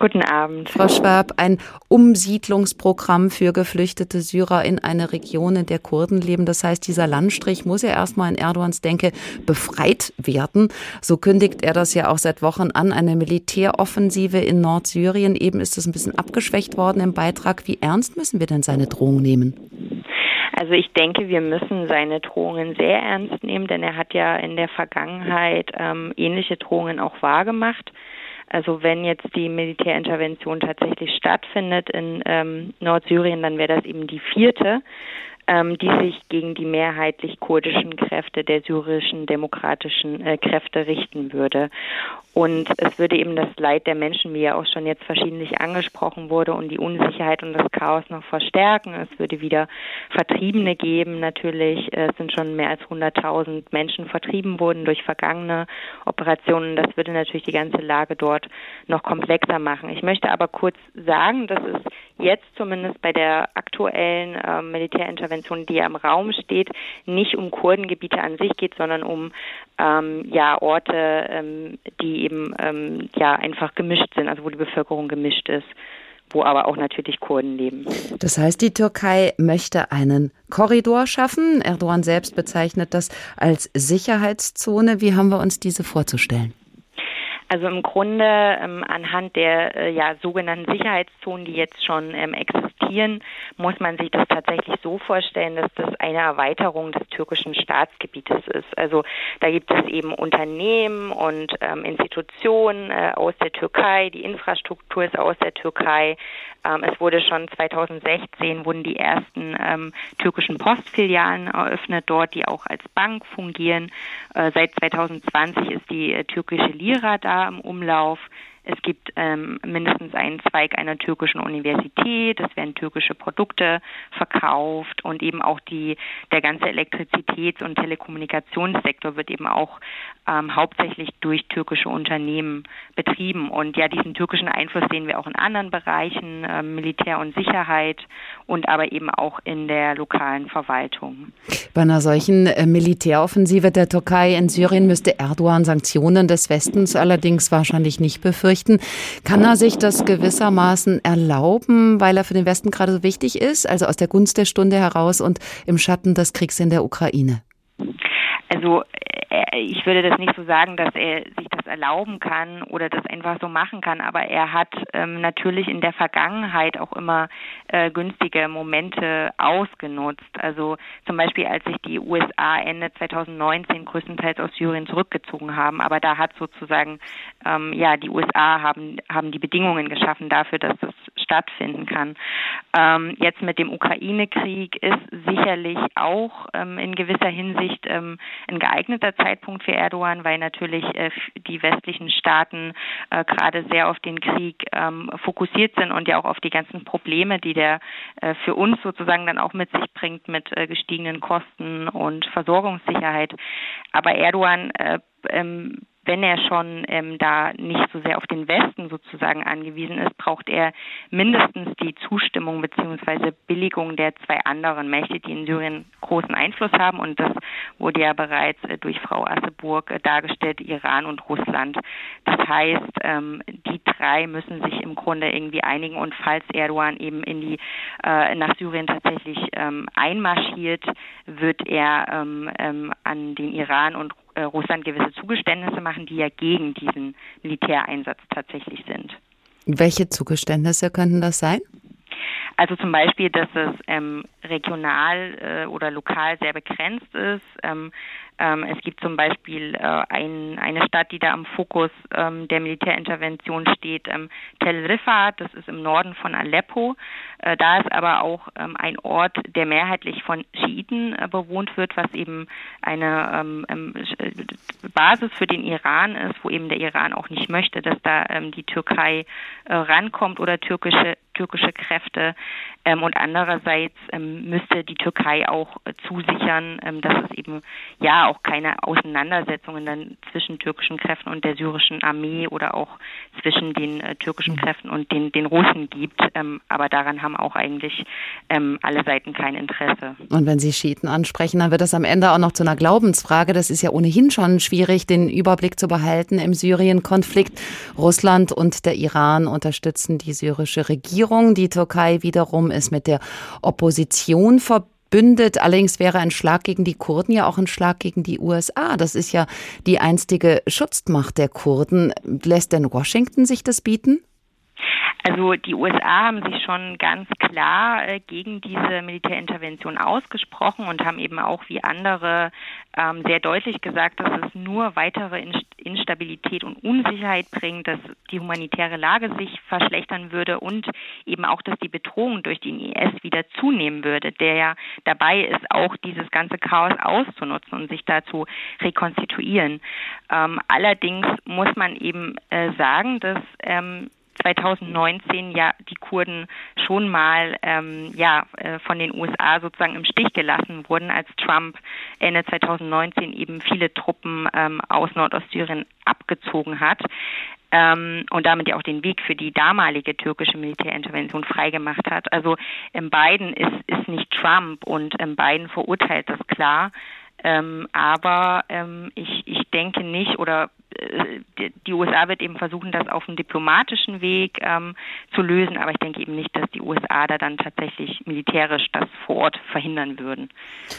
Speaker 11: Guten Abend.
Speaker 2: Frau Schwab, ein Umsiedlungsprogramm für geflüchtete Syrer in eine Region, in der Kurden leben. Das heißt, dieser Landstrich muss ja erstmal in Erdogans Denke befreit werden. So kündigt er das ja auch seit Wochen an, eine Militäroffensive in Nordsyrien. Eben ist es ein bisschen abgeschwächt worden im Beitrag. Wie ernst müssen wir denn seine Drohung nehmen?
Speaker 11: Also ich denke, wir müssen seine Drohungen sehr ernst nehmen, denn er hat ja in der Vergangenheit ähm, ähnliche Drohungen auch wahrgemacht. Also wenn jetzt die Militärintervention tatsächlich stattfindet in ähm, Nordsyrien, dann wäre das eben die vierte ähm, die sich gegen die mehrheitlich kurdischen Kräfte der syrischen demokratischen äh, Kräfte richten würde. Und es würde eben das Leid der Menschen, wie ja auch schon jetzt verschiedentlich angesprochen wurde, und die Unsicherheit und das Chaos noch verstärken. Es würde wieder Vertriebene geben. Natürlich es sind schon mehr als 100.000 Menschen vertrieben worden durch vergangene Operationen. Das würde natürlich die ganze Lage dort noch komplexer machen. Ich möchte aber kurz sagen, dass es jetzt zumindest bei der aktuellen äh, Militärintervention, die ja im Raum steht, nicht um Kurdengebiete an sich geht, sondern um ähm, ja Orte, ähm, die eben ähm, ja einfach gemischt sind, also wo die Bevölkerung gemischt ist wo aber auch natürlich Kurden leben.
Speaker 2: Das heißt, die Türkei möchte einen Korridor schaffen. Erdogan selbst bezeichnet das als Sicherheitszone. Wie haben wir uns diese vorzustellen?
Speaker 11: Also im Grunde ähm, anhand der äh, ja, sogenannten Sicherheitszonen, die jetzt schon ähm, existieren, muss man sich das tatsächlich so vorstellen, dass das eine Erweiterung des türkischen Staatsgebietes ist. Also da gibt es eben Unternehmen und ähm, Institutionen äh, aus der Türkei, die Infrastruktur ist aus der Türkei. Ähm, es wurde schon 2016 wurden die ersten ähm, türkischen Postfilialen eröffnet dort, die auch als Bank fungieren. Äh, seit 2020 ist die äh, türkische Lira da im Umlauf. Es gibt ähm, mindestens einen Zweig einer türkischen Universität, es werden türkische Produkte verkauft und eben auch die, der ganze Elektrizitäts- und Telekommunikationssektor wird eben auch ähm, hauptsächlich durch türkische Unternehmen betrieben. Und ja, diesen türkischen Einfluss sehen wir auch in anderen Bereichen, äh, Militär und Sicherheit und aber eben auch in der lokalen Verwaltung.
Speaker 2: Bei einer solchen äh, Militäroffensive der Türkei in Syrien müsste Erdogan Sanktionen des Westens allerdings wahrscheinlich nicht befürchten befürchten. Kann er sich das gewissermaßen erlauben, weil er für den Westen gerade so wichtig ist, also aus der Gunst der Stunde heraus und im Schatten des Kriegs in der Ukraine?
Speaker 11: Also äh, ich würde das nicht so sagen, dass er sich das erlauben kann oder das einfach so machen kann, aber er hat ähm, natürlich in der Vergangenheit auch immer äh, günstige Momente ausgenutzt. Also zum Beispiel, als sich die USA Ende 2019 größtenteils aus Syrien zurückgezogen haben, aber da hat sozusagen ähm, ja die USA haben haben die Bedingungen geschaffen dafür, dass das stattfinden kann. Ähm, jetzt mit dem Ukraine-Krieg ist sicherlich auch ähm, in gewisser Hinsicht ähm, ein geeigneter Zeitpunkt für Erdogan, weil natürlich äh, die westlichen Staaten äh, gerade sehr auf den Krieg ähm, fokussiert sind und ja auch auf die ganzen Probleme, die der äh, für uns sozusagen dann auch mit sich bringt mit gestiegenen Kosten und Versorgungssicherheit. Aber Erdogan äh, ähm, wenn er schon ähm, da nicht so sehr auf den Westen sozusagen angewiesen ist, braucht er mindestens die Zustimmung bzw. Billigung der zwei anderen Mächte, die in Syrien großen Einfluss haben. Und das wurde ja bereits äh, durch Frau Asseburg äh, dargestellt, Iran und Russland. Das heißt, ähm, die drei müssen sich im Grunde irgendwie einigen. Und falls Erdogan eben in die äh, nach Syrien tatsächlich ähm, einmarschiert, wird er ähm, ähm, an den Iran und äh, Russland gewisse Zugeständnisse machen, die ja gegen diesen Militäreinsatz tatsächlich sind.
Speaker 2: Welche Zugeständnisse könnten das sein?
Speaker 11: Also zum Beispiel, dass es ähm, regional äh, oder lokal sehr begrenzt ist. Ähm, ähm, es gibt zum Beispiel äh, ein, eine Stadt, die da am Fokus ähm, der Militärintervention steht, ähm, Tel Rifat, das ist im Norden von Aleppo. Äh, da ist aber auch ähm, ein Ort, der mehrheitlich von Schiiten äh, bewohnt wird, was eben eine ähm, ähm, äh, Basis für den Iran ist, wo eben der Iran auch nicht möchte, dass da die Türkei äh, rankommt oder türkische türkische Kräfte. Ähm, und andererseits ähm, müsste die Türkei auch äh, zusichern, ähm, dass es eben ja auch keine Auseinandersetzungen dann zwischen türkischen Kräften und der syrischen Armee oder auch zwischen den äh, türkischen mhm. Kräften und den, den Russen gibt. Ähm, aber daran haben auch eigentlich ähm, alle Seiten kein Interesse.
Speaker 2: Und wenn Sie Schiiten ansprechen, dann wird das am Ende auch noch zu einer Glaubensfrage. Das ist ja ohnehin schon schwierig, den Überblick zu behalten im Syrien-Konflikt. Russland und der Iran unterstützen die syrische Regierung. Die Türkei wiederum ist mit der Opposition verbündet. Allerdings wäre ein Schlag gegen die Kurden ja auch ein Schlag gegen die USA. Das ist ja die einstige Schutzmacht der Kurden. Lässt denn Washington sich das bieten?
Speaker 11: Also die USA haben sich schon ganz klar äh, gegen diese Militärintervention ausgesprochen und haben eben auch wie andere ähm, sehr deutlich gesagt, dass es nur weitere Instabilität und Unsicherheit bringt, dass die humanitäre Lage sich verschlechtern würde und eben auch, dass die Bedrohung durch den IS wieder zunehmen würde, der ja dabei ist, auch dieses ganze Chaos auszunutzen und sich dazu rekonstituieren. Ähm, allerdings muss man eben äh, sagen, dass ähm, 2019 ja die Kurden schon mal ähm, ja äh, von den USA sozusagen im Stich gelassen wurden, als Trump Ende 2019 eben viele Truppen ähm, aus Nordostsyrien abgezogen hat. Ähm, und damit ja auch den Weg für die damalige türkische Militärintervention freigemacht hat. Also in Biden ist, ist nicht Trump und in Biden verurteilt das klar. Ähm, aber ähm, ich, ich denke nicht oder die USA wird eben versuchen, das auf einem diplomatischen Weg ähm, zu lösen, aber ich denke eben nicht, dass die USA da dann tatsächlich militärisch das vor Ort verhindern würden.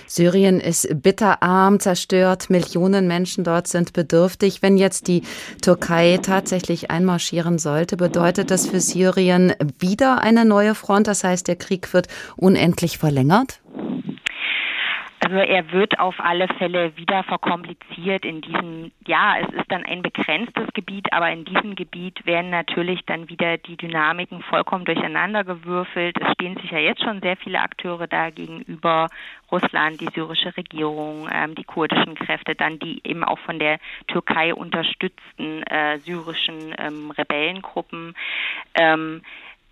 Speaker 2: Syrien ist bitterarm, zerstört, Millionen Menschen dort sind bedürftig. Wenn jetzt die Türkei tatsächlich einmarschieren sollte, bedeutet das für Syrien wieder eine neue Front? Das heißt, der Krieg wird unendlich verlängert?
Speaker 11: Also er wird auf alle Fälle wieder verkompliziert in diesem, ja, es ist dann ein begrenztes Gebiet, aber in diesem Gebiet werden natürlich dann wieder die Dynamiken vollkommen durcheinandergewürfelt. Es stehen sich ja jetzt schon sehr viele Akteure da gegenüber Russland, die syrische Regierung, ähm, die kurdischen Kräfte, dann die eben auch von der Türkei unterstützten äh, syrischen ähm, Rebellengruppen. Ähm,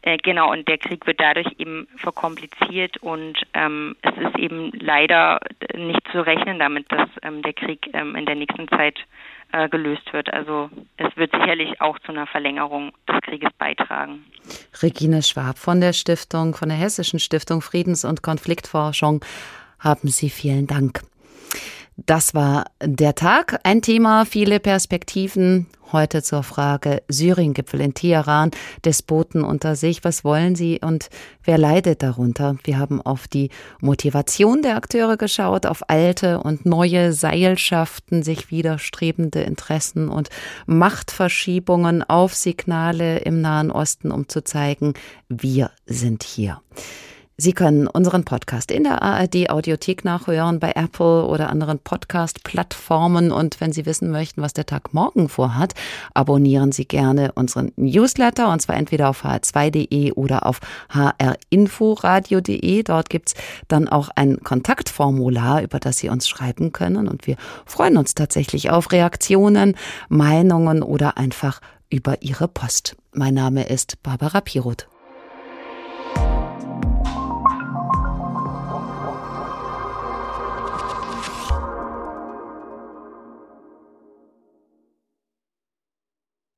Speaker 11: äh, genau, und der Krieg wird dadurch eben verkompliziert und ähm, es ist eben leider nicht zu rechnen damit, dass ähm, der Krieg ähm, in der nächsten Zeit äh, gelöst wird. Also es wird sicherlich auch zu einer Verlängerung des Krieges beitragen.
Speaker 2: Regine Schwab von der Stiftung, von der Hessischen Stiftung Friedens- und Konfliktforschung, haben Sie vielen Dank. Das war der Tag. Ein Thema, viele Perspektiven. Heute zur Frage Syrien-Gipfel in Teheran, Despoten unter sich. Was wollen sie und wer leidet darunter? Wir haben auf die Motivation der Akteure geschaut, auf alte und neue Seilschaften, sich widerstrebende Interessen und Machtverschiebungen, auf Signale im Nahen Osten, um zu zeigen, wir sind hier. Sie können unseren Podcast in der ARD Audiothek nachhören, bei Apple oder anderen Podcast-Plattformen. Und wenn Sie wissen möchten, was der Tag morgen vorhat, abonnieren Sie gerne unseren Newsletter und zwar entweder auf hr2.de oder auf hrinforadio.de. Dort gibt's dann auch ein Kontaktformular, über das Sie uns schreiben können. Und wir freuen uns tatsächlich auf Reaktionen, Meinungen oder einfach über Ihre Post. Mein Name ist Barbara Piroth.